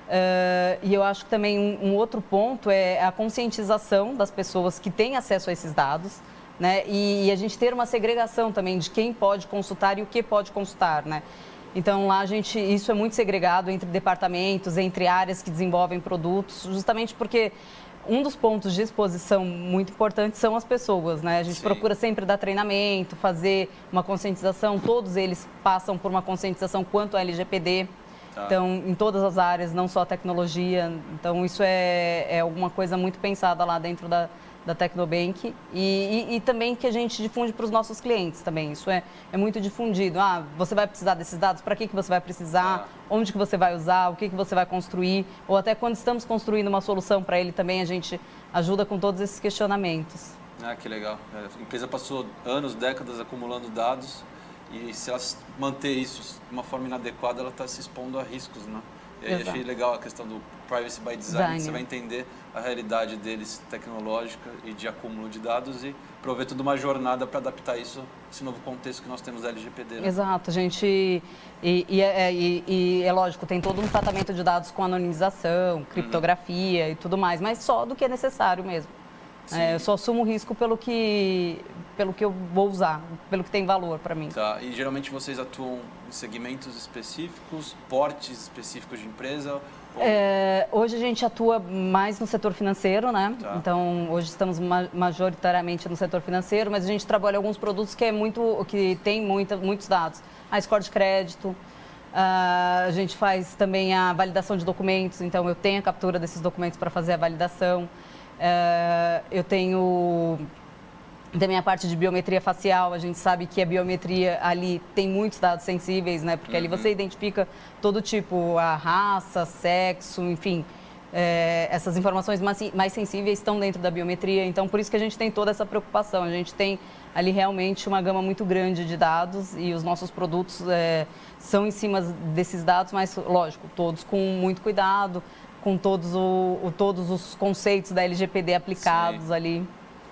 Uh, e eu acho que também um, um, outro ponto é a conscientização das pessoas que têm acesso a esses dados, né? E, e, a gente ter uma segregação também de quem pode consultar e o que pode consultar, né? Então lá a gente, isso é muito segregado entre departamentos, entre áreas que desenvolvem produtos, justamente porque um dos pontos de exposição muito importantes são as pessoas, né? A gente Sim. procura sempre dar treinamento, fazer uma conscientização, todos eles passam por uma conscientização quanto ao LGPD. Tá. Então, em todas as áreas, não só a tecnologia. Então, isso é, é alguma coisa muito pensada lá dentro da, da Tecnobank e, e, e, também que a gente difunde para os nossos clientes também. Isso é, é muito difundido. Ah, você vai precisar desses dados, para que, que você vai precisar, ah. onde que você vai usar, o que, que você vai construir, ou até quando estamos construindo uma solução para ele também, a gente ajuda com todos esses questionamentos. Ah, que legal. É, a empresa passou anos, décadas acumulando dados e se ela manter isso de uma forma inadequada, ela está se expondo a riscos, né? E aí achei legal a questão do privacy by design, você vai entender a realidade deles tecnológica e de acúmulo de dados e prover toda uma jornada para adaptar isso esse novo contexto que nós temos da LGPD. Né? Exato, gente e, e, é, e, e, é lógico tem todo um tratamento de dados com anonimização, uhum. criptografia uhum. e tudo mais, mas só do que é necessário mesmo. É, eu só assumo risco pelo que, pelo que eu vou usar, pelo que tem valor para mim. Tá. E geralmente vocês atuam em segmentos específicos, portes específicos de empresa? É, hoje a gente atua mais no setor financeiro, né? Tá. Então hoje estamos majoritariamente no setor financeiro, mas a gente trabalha alguns produtos que é muito, que tem muita, muitos dados. A score de crédito, a gente faz também a validação de documentos, então eu tenho a captura desses documentos para fazer a validação. Uh, eu tenho também a parte de biometria facial, a gente sabe que a biometria ali tem muitos dados sensíveis, né? Porque uhum. ali você identifica todo tipo, a raça, sexo, enfim. É, essas informações mais, mais sensíveis estão dentro da biometria, então por isso que a gente tem toda essa preocupação. A gente tem ali realmente uma gama muito grande de dados e os nossos produtos é, são em cima desses dados, mas lógico, todos com muito cuidado, com todos, o, o todos os conceitos da LGPD aplicados Sim. ali.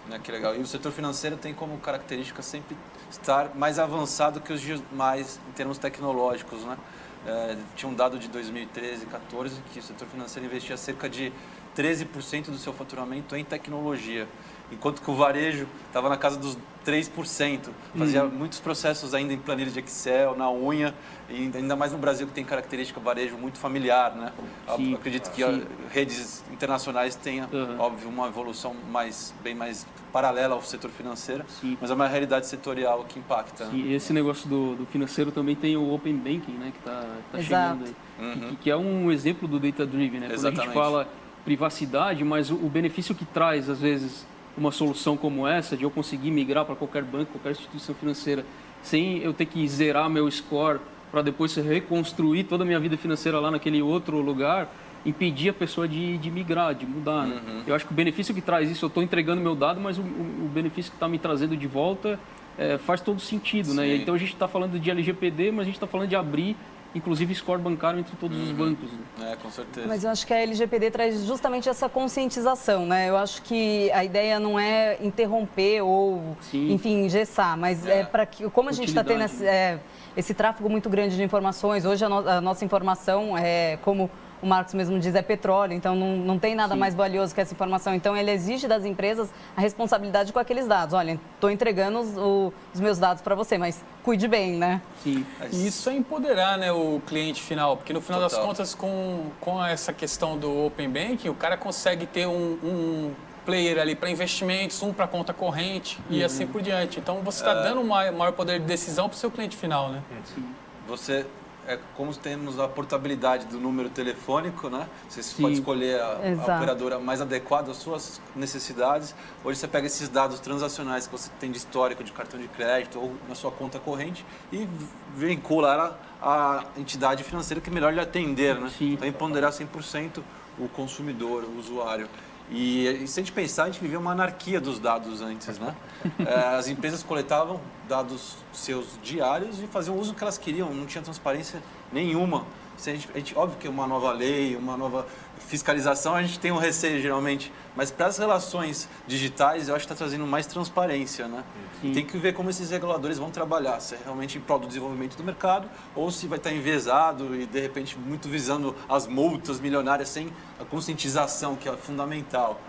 Né, que legal. E o setor financeiro tem como característica sempre estar mais avançado que os demais em termos tecnológicos, né? É, tinha um dado de 2013 e 2014 que o setor financeiro investia cerca de 13% do seu faturamento em tecnologia enquanto que o varejo estava na casa dos 3%. Fazia uhum. muitos processos ainda em planilha de Excel, na unha, e ainda mais no Brasil que tem característica varejo muito familiar, né? Sim. Acredito que Sim. redes internacionais tenham, uhum. óbvio, uma evolução mais, bem mais paralela ao setor financeiro, Sim. mas é uma realidade setorial que impacta. Sim, né? esse negócio do, do, financeiro também tem o Open Banking, né? Que está tá chegando aí. Uhum. Que, que, é um exemplo do Data Driven, né? Quando a gente fala privacidade, mas o, o benefício que traz, às vezes, uma solução como essa, de eu conseguir migrar para qualquer banco, qualquer instituição financeira, sem eu ter que zerar meu score para depois reconstruir toda a minha vida financeira lá naquele outro lugar, impedir a pessoa de, de migrar, de mudar. Né? Uhum. Eu acho que o benefício que traz isso, eu estou entregando meu dado, mas o, o benefício que está me trazendo de volta é, faz todo sentido. Né? Então a gente está falando de LGPD, mas a gente está falando de abrir inclusive score bancário entre todos uhum. os bancos. Né? É, com certeza. Mas eu acho que a LGPD traz justamente essa conscientização, né? Eu acho que a ideia não é interromper ou, Sim. enfim, engessar, mas é, é para que, como a gente está tendo esse, é, esse, tráfego muito grande de informações, hoje a, no, a nossa informação é como o Marcos mesmo diz, é petróleo, então não, não tem nada Sim. mais valioso que essa informação. Então, ele exige das empresas a responsabilidade com aqueles dados. Olha, estou entregando os, o, os, meus dados para você, mas cuide bem, né? Sim. E isso é empoderar né, o cliente final, porque no final Total. das contas, com, com essa questão do Open Banking, o cara consegue ter um, um player ali para investimentos, um para conta corrente uhum. e assim por diante. Então, você está é... dando um maior poder de decisão para o seu cliente final, né? Sim. Você é como temos a portabilidade do número telefônico, né? Você Sim, pode escolher a, a, operadora mais adequada às suas necessidades. Hoje você pega esses dados transacionais que você tem de histórico de cartão de crédito ou na sua conta corrente e vincula ela à entidade financeira que é melhor lhe atender, né? Sim. Então, empoderar 100% o consumidor, o usuário. E, e, se a gente pensar, a gente vivia uma anarquia dos dados antes, né? É, as empresas coletavam dados seus diários e faziam o uso que elas queriam, não tinha transparência nenhuma. A gente, a gente, óbvio que uma nova lei, uma nova fiscalização, a gente tem um receio geralmente, mas para as relações digitais eu acho que está trazendo mais transparência, né? Sim. Tem que ver como esses reguladores vão trabalhar, se é realmente em prol do desenvolvimento do mercado ou se vai estar enviesado e de repente muito visando as multas milionárias sem a conscientização que é fundamental.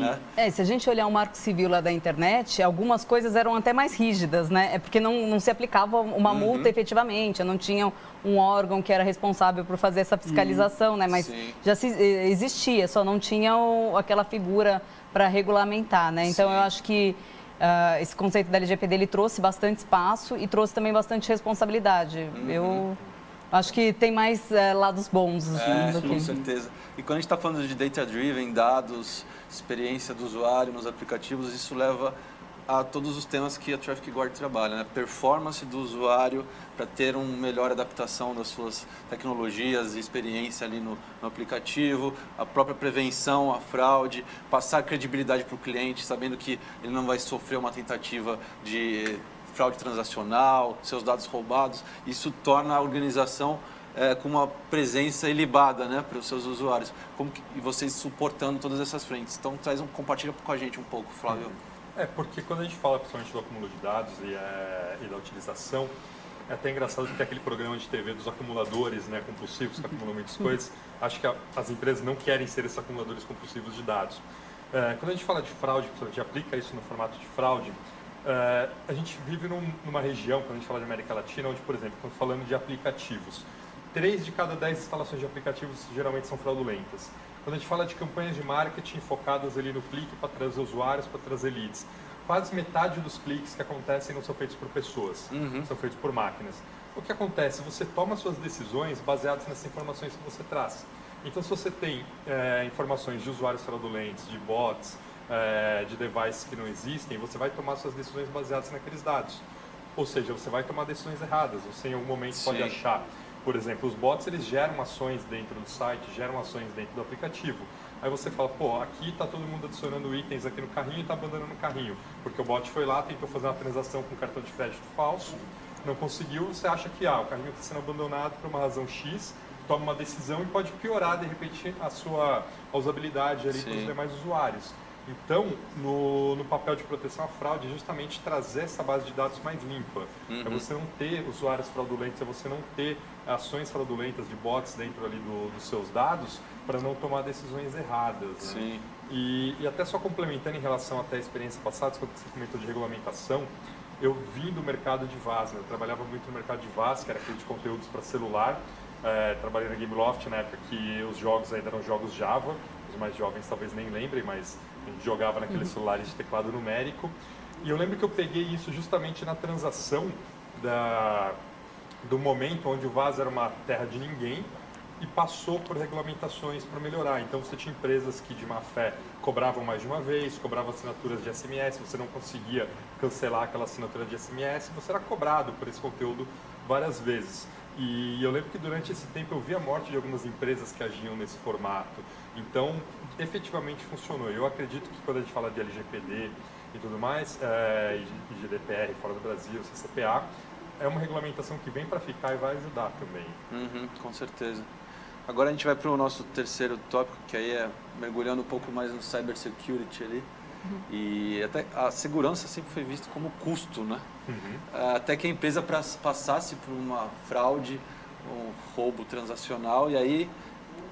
Né? É, se a gente olhar o marco civil lá da internet, algumas coisas eram até mais rígidas, né? É porque não, não se aplicava uma uhum. multa efetivamente, não tinha um órgão que era responsável por fazer essa fiscalização, uhum. né? Mas Sim. já se, existia, só não tinha o, aquela figura para regulamentar, né? Então Sim. eu acho que uh, esse conceito da LGPD ele trouxe bastante espaço e trouxe também bastante responsabilidade. Uhum. Eu Acho que tem mais é, lados bons. É, do com que... certeza. E quando a gente está falando de data-driven, dados, experiência do usuário nos aplicativos, isso leva a todos os temas que a Traffic Guard trabalha, né? Performance do usuário para ter uma melhor adaptação das suas tecnologias e experiência ali no, no, aplicativo, a própria prevenção, a fraude, passar credibilidade para o cliente, sabendo que ele não vai sofrer uma tentativa de fraude transacional, seus dados roubados. Isso torna a organização é, com uma presença ilibada né, para os seus usuários. Como que, e vocês suportando todas essas frentes. Então, traz um, compartilha com a gente um pouco, Flávio. É, porque quando a gente fala principalmente do acúmulo de dados e, é, e da utilização, é até engraçado que tem aquele programa de TV dos acumuladores né, compulsivos que acumulam muitas coisas. Acho que a, as empresas não querem ser esses acumuladores compulsivos de dados. É, quando a gente fala de fraude, a gente aplica isso no formato de fraude, é, a gente vive num, numa região, quando a gente fala de América Latina, onde, por exemplo, falando de aplicativos, três de cada dez instalações de aplicativos geralmente são fraudulentas. Quando a gente fala de campanhas de marketing focadas ali no clique para trazer usuários, para trazer leads, quase metade dos cliques que acontecem não são feitos por pessoas, uhum. são feitos por máquinas. O que acontece? Você toma suas decisões baseadas nessas informações que você traz. Então, se você tem é, informações de usuários fraudulentes, de bots, é, de devices que não existem, você vai tomar suas decisões baseadas naqueles dados. Ou seja, você vai tomar decisões erradas. Você em algum momento Sim. pode achar por exemplo, os bots eles geram ações dentro do site, geram ações dentro do aplicativo. Aí você fala, pô, aqui está todo mundo adicionando itens aqui no carrinho e está abandonando o carrinho. Porque o bot foi lá, tentou fazer uma transação com cartão de crédito falso, não conseguiu, você acha que ah, o carrinho está sendo abandonado por uma razão X, toma uma decisão e pode piorar, de repente, a sua a usabilidade ali para os demais usuários. Então, no, no, papel de proteção à fraude, é justamente trazer essa base de dados mais limpa. É uhum. É você não ter usuários fraudulentos, é você não ter ações fraudulentas de bots dentro ali do, dos seus dados para não tomar decisões erradas. Né? Sim. E, e, até só complementando em relação até a experiência passada, quando você comentou de regulamentação, eu vim do mercado de VAS, né? eu trabalhava muito no mercado de VAS, que era aquele de conteúdos para celular. É, trabalhei na Gameloft na época que os jogos ainda eram jogos Java, os mais jovens talvez nem lembrem, mas a gente jogava naqueles uhum. celulares de teclado numérico. E eu lembro que eu peguei isso justamente na transação da, do momento onde o Vaz era uma terra de ninguém e passou por regulamentações para melhorar. Então você tinha empresas que de má fé cobravam mais de uma vez, cobravam assinaturas de SMS, você não conseguia cancelar aquela assinatura de SMS, você era cobrado por esse conteúdo várias vezes. E eu lembro que durante esse tempo eu vi a morte de algumas empresas que agiam nesse formato. Então, efetivamente funcionou. Eu acredito que quando a gente fala de LGPD e tudo mais, é, e GDPR fora do Brasil, CCPA, é uma regulamentação que vem para ficar e vai ajudar também. Uhum, com certeza. Agora a gente vai para o nosso terceiro tópico, que aí é mergulhando um pouco mais no cybersecurity ali. Uhum. E até a segurança sempre foi vista como custo, né? Uhum. Até que a empresa passasse por uma fraude, um roubo transacional, e aí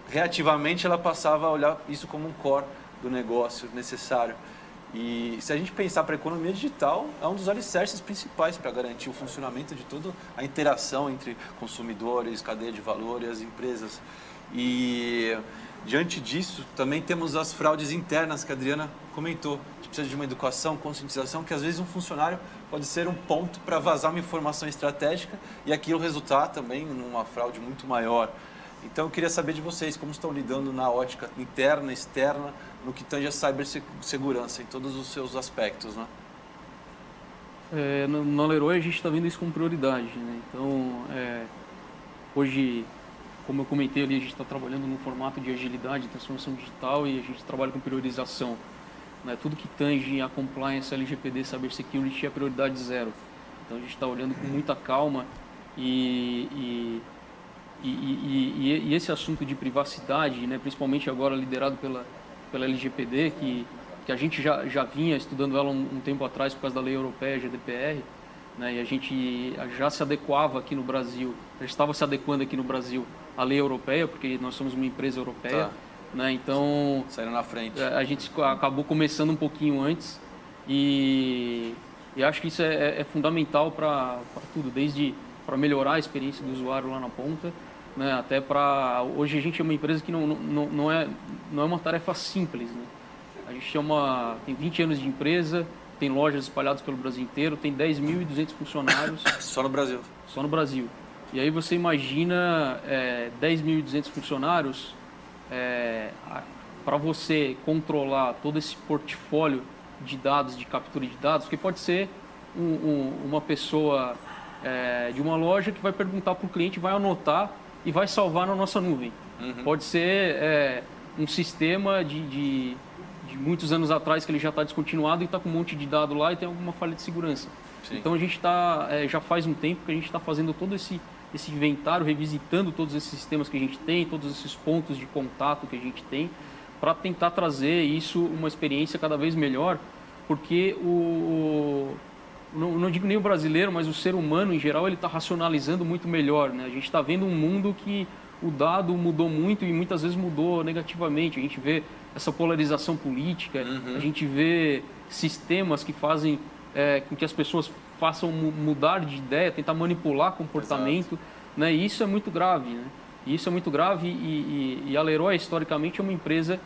reativamente ela passava a olhar isso como um core do negócio necessário. E se a gente pensar para a economia digital, é um dos alicerces principais para garantir o funcionamento de toda a interação entre consumidores, cadeia de valor e as empresas. E diante disso, também temos as fraudes internas que a Adriana comentou. A gente precisa de uma educação, conscientização, que às vezes um funcionário pode ser um ponto para vazar uma informação estratégica e aquilo resultar também numa fraude muito maior. Então eu queria saber de vocês como estão lidando na ótica interna, externa, no que tange a cibersegurança em todos os seus aspectos, né? É, na Leroy a gente está vendo isso como prioridade, né? Então, é, hoje, como eu comentei ali, a gente está trabalhando num formato de agilidade, transformação digital e a gente trabalha com priorização. Né? Tudo que tange a compliance, LGPD, cybersecurity é prioridade zero. Então a gente está olhando com muita calma e, e e, e, e, esse assunto de privacidade, né, principalmente agora liderado pela, pela LGPD, que, que a gente já, já vinha estudando ela um, um tempo atrás por causa da lei europeia, GDPR, né, e a gente já se adequava aqui no Brasil, já estava se adequando aqui no Brasil à lei europeia, porque nós somos uma empresa europeia. Tá. Né, então. Saíram na frente. A gente acabou começando um pouquinho antes e, e acho que isso é, é, é fundamental para tudo, desde para melhorar a experiência do usuário lá na ponta, né? Até para hoje a gente é uma empresa que não, não, não, é, não é uma tarefa simples. Né? A gente é uma, tem 20 anos de empresa, tem lojas espalhadas pelo Brasil inteiro, tem 10.200 funcionários. Só no Brasil? Só no Brasil. E aí você imagina é, 10.200 funcionários, é, para você controlar todo esse portfólio de dados, de captura de dados, que pode ser um, um, uma pessoa é, de uma loja que vai perguntar para o cliente, vai anotar e vai salvar na nossa nuvem. Uhum. Pode ser é, um sistema de, de, de, muitos anos atrás que ele já está descontinuado e está com um monte de dado lá e tem alguma falha de segurança. Sim. Então a gente está, é, já faz um tempo que a gente está fazendo todo esse, esse inventário, revisitando todos esses sistemas que a gente tem, todos esses pontos de contato que a gente tem, para tentar trazer isso uma experiência cada vez melhor, porque o, não, não, digo nem o brasileiro, mas o ser humano em geral ele está racionalizando muito melhor, né? A gente está vendo um mundo que o dado mudou muito e muitas vezes mudou negativamente. A gente vê essa polarização política, uhum. a gente vê sistemas que fazem é, com que as pessoas façam mudar de ideia, tentar manipular comportamento, né? E isso é muito grave, né? isso é muito grave e, e, e a Leroy historicamente é uma empresa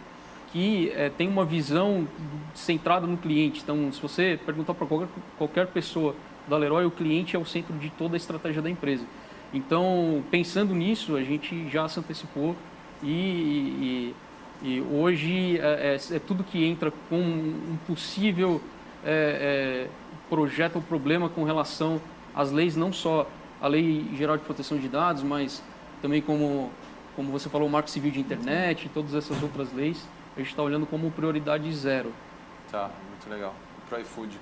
que é, tem uma visão centrada no cliente. Então, se você perguntar para qualquer, qualquer pessoa da Leroy, o cliente é o centro de toda a estratégia da empresa. Então, pensando nisso, a gente já se antecipou e, e, e hoje é, é, é, tudo que entra com um possível é, é, projeto ou problema com relação às leis, não só a Lei Geral de Proteção de Dados, mas também como, como você falou, o Marco Civil de Internet e todas essas outras leis, a gente está olhando como prioridade zero. Tá, muito legal. Pro iFood.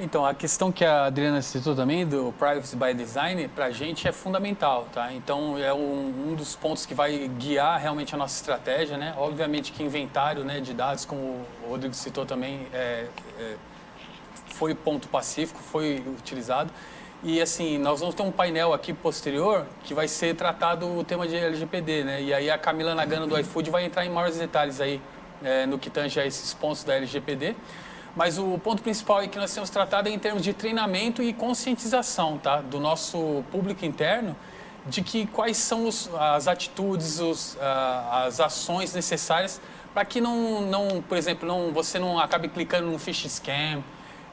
Então, a questão que a Adriana citou também do Privacy by Design, para a gente é fundamental, tá? Então, é um, um, dos pontos que vai guiar realmente a nossa estratégia, né? Obviamente que inventário né, de dados, como o Rodrigo citou também, é, é, foi ponto pacífico, foi utilizado. E assim, nós vamos ter um painel aqui posterior que vai ser tratado o tema de LGPD, né? E aí a Camila Nagano do iFood vai entrar em maiores detalhes aí é, no que tange a esses pontos da LGPD. Mas o ponto principal que nós temos tratado é em termos de treinamento e conscientização tá? do nosso público interno de que quais são os, as atitudes, os, as ações necessárias para que não, não, por exemplo, não, você não acabe clicando num phishing scam,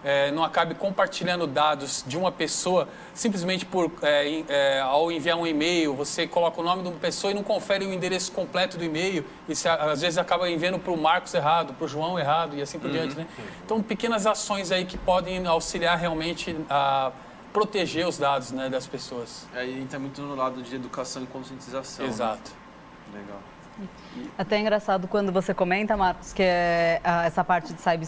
é, não acabe compartilhando dados de uma pessoa simplesmente por é, é, ao enviar um e-mail, você coloca o nome de uma pessoa e não confere o endereço completo do e-mail e às vezes acaba enviando para o Marcos errado, para o João errado e assim por uhum. diante. Né? Então, pequenas ações aí que podem auxiliar realmente a proteger os dados né, das pessoas. Aí entra muito no lado de educação e conscientização. Né? Exato. Né? Legal. Até é engraçado quando você comenta, Marcos, que é, essa parte de, cyber,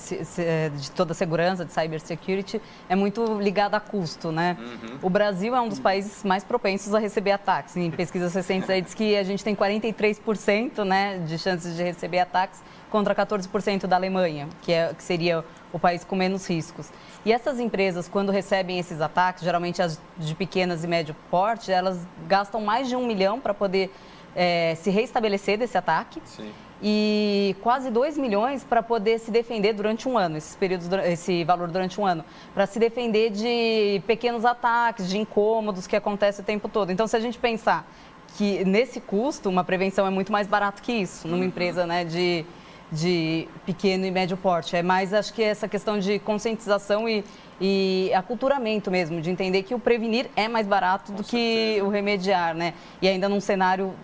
de toda a segurança, de cybersecurity, é muito ligada a custo, né? Uhum. O Brasil é um dos países mais propensos a receber ataques. Em pesquisas recentes aí diz que a gente tem 43% né, de chances de receber ataques contra 14% da Alemanha, que, é, que seria o país com menos riscos. E essas empresas, quando recebem esses ataques, geralmente as de pequenas e médio porte, elas gastam mais de um milhão para poder é, se reestabelecer desse ataque. Sim. E quase 2 milhões para poder se defender durante um ano, esses períodos, esse valor durante um ano, para se defender de pequenos ataques, de incômodos que acontecem o tempo todo. Então, se a gente pensar que nesse custo, uma prevenção é muito mais barato que isso, numa uhum. empresa né, de, de pequeno e médio porte. É mais, acho que, essa questão de conscientização e, e aculturamento mesmo, de entender que o prevenir é mais barato Com do certeza. que o remediar, né? E ainda num cenário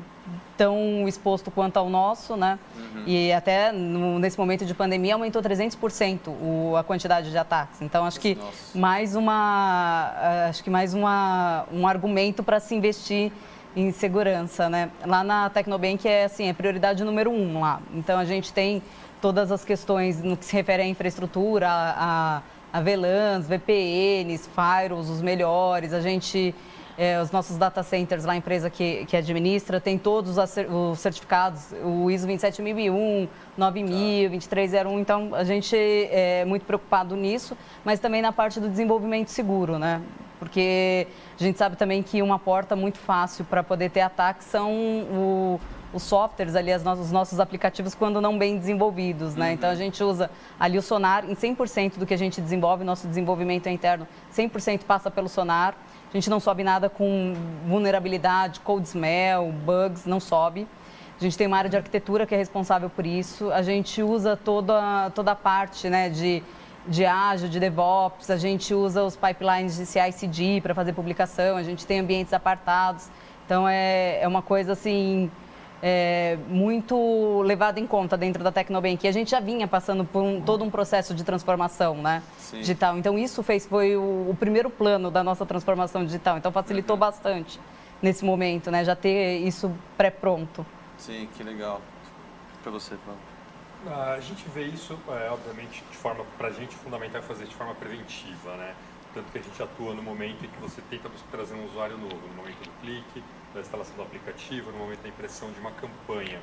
tão exposto quanto ao nosso, né? Uhum. E até no, nesse momento de pandemia aumentou 300% o, a quantidade de ataques. Então acho que Nossa. mais uma eh, acho que mais uma, um argumento para se investir em segurança, né? Lá na Tecnobank é assim, é prioridade número um lá. Então a gente tem todas as questões no que se refere à infraestrutura, a, a VLANs, VPNs, firewalls, os melhores. A gente é, os nossos data centers lá, a empresa que, que administra, tem todos os certificados, o ISO 27001, 9000, 2301, então a gente é muito preocupado nisso, mas também na parte do desenvolvimento seguro, né? Porque a gente sabe também que uma porta muito fácil para poder ter ataque são o, os softwares ali, as os nossos aplicativos, quando não bem desenvolvidos, né? Uhum. Então a gente usa ali o Sonar em 100% do que a gente desenvolve, nosso desenvolvimento é interno 100% passa pelo Sonar. A gente não sobe nada com vulnerabilidade, code smell, bugs, não sobe. A gente tem uma área de arquitetura que é responsável por isso. A gente usa toda, toda a parte né, de de ágil, de DevOps, a gente usa os pipelines de CI/CD para fazer publicação, a gente tem ambientes apartados. Então é, é uma coisa assim é, muito levada em conta dentro da Tecnobank. E a gente já vinha passando por um, todo um processo de transformação né, digital. Então isso fez foi o, o, primeiro plano da nossa transformação digital. Então facilitou uhum. bastante nesse momento, né, já ter isso pré-pronto. Sim, que legal. Para você, Paulo. A gente vê isso, é, obviamente, de forma, para a gente, fundamental é fazer de forma preventiva, né? Tanto que a gente atua no momento em que você tenta trazer um usuário novo, no momento do clique, da instalação do aplicativo, no momento da impressão de uma campanha.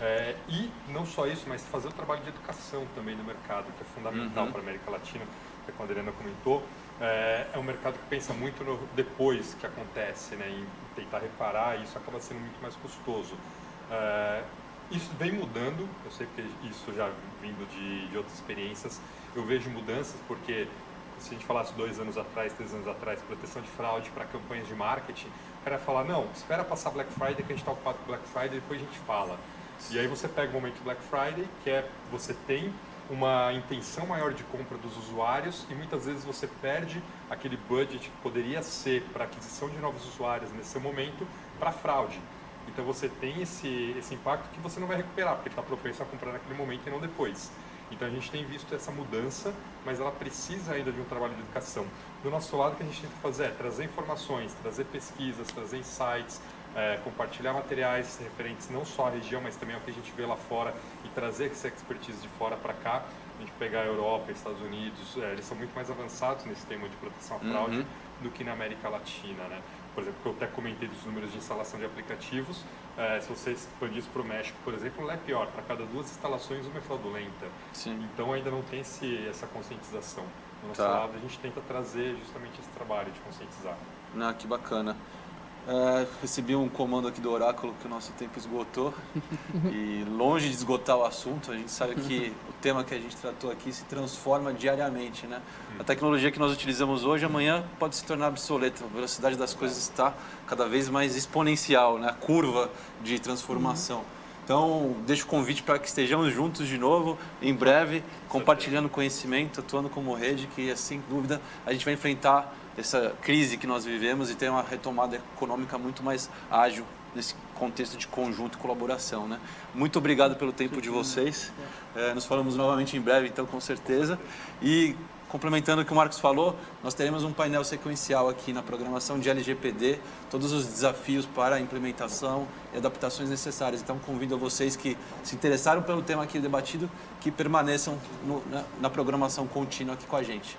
É, e não só isso, mas fazer o trabalho de educação também no mercado, que é fundamental uhum. para a América Latina, que é como a Adriana comentou. É, é, um mercado que pensa muito no depois que acontece, né, em tentar reparar, e isso acaba sendo muito mais custoso. É, isso vem mudando, eu sei que isso já vindo de, de outras experiências, eu vejo mudanças porque se a gente falasse dois anos atrás, três anos atrás, proteção de fraude para campanhas de marketing, o cara ia falar, não, espera passar Black Friday que a gente está ocupado com Black Friday, depois a gente fala. E aí você pega o momento Black Friday, que é você tem uma intenção maior de compra dos usuários e muitas vezes você perde aquele budget que poderia ser para aquisição de novos usuários nesse momento para fraude. Então você tem esse, esse impacto que você não vai recuperar, porque está propenso a comprar naquele momento e não depois. Então a gente tem visto essa mudança, mas ela precisa ainda de um trabalho de educação. Do nosso lado, o que a gente tenta fazer é trazer informações, trazer pesquisas, trazer insights, é, compartilhar materiais referentes não só à região, mas também ao que a gente vê lá fora e trazer essa expertise de fora para cá. A gente pegar a Europa, Estados Unidos, é, eles são muito mais avançados nesse tema de proteção à fraude uhum. do que na América Latina, né? Por exemplo, que eu até comentei dos números de instalação de aplicativos, é, se você expandir isso para o México, por exemplo, lá é pior, para cada duas instalações uma é fraudulenta. Sim. Então ainda não tem esse, essa conscientização. Do nosso tá. lado, a gente tenta trazer justamente esse trabalho de conscientizar. Ah, que bacana. É, recebi um comando aqui do Oráculo que o nosso tempo esgotou. e longe de esgotar o assunto, a gente sabe que o tema que a gente tratou aqui se transforma diariamente. Né? A tecnologia que nós utilizamos hoje, amanhã pode se tornar obsoleta. A velocidade das coisas está cada vez mais exponencial, né? a curva de transformação. Então, deixo o convite para que estejamos juntos de novo, em breve, compartilhando conhecimento, atuando como rede, que, sem dúvida, a gente vai enfrentar essa crise que nós vivemos e ter uma retomada econômica muito mais ágil nesse contexto de conjunto e colaboração. Né? Muito obrigado pelo tempo de vocês. É, nos falamos novamente em breve, então, com certeza. E complementando o que o Marcos falou, nós teremos um painel sequencial aqui na programação de LGPD, todos os desafios para a implementação e adaptações necessárias. Então, convido a vocês que se interessaram pelo tema aqui debatido, que permaneçam no, na, na programação contínua aqui com a gente.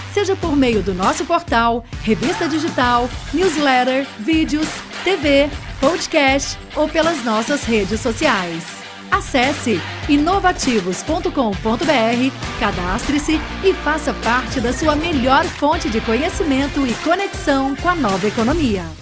seja por meio do nosso portal, revista digital, newsletter, vídeos, TV, podcast ou pelas nossas redes sociais. Acesse inovativos.com.br, cadastre-se e faça parte da sua melhor fonte de conhecimento e conexão com a nova economia.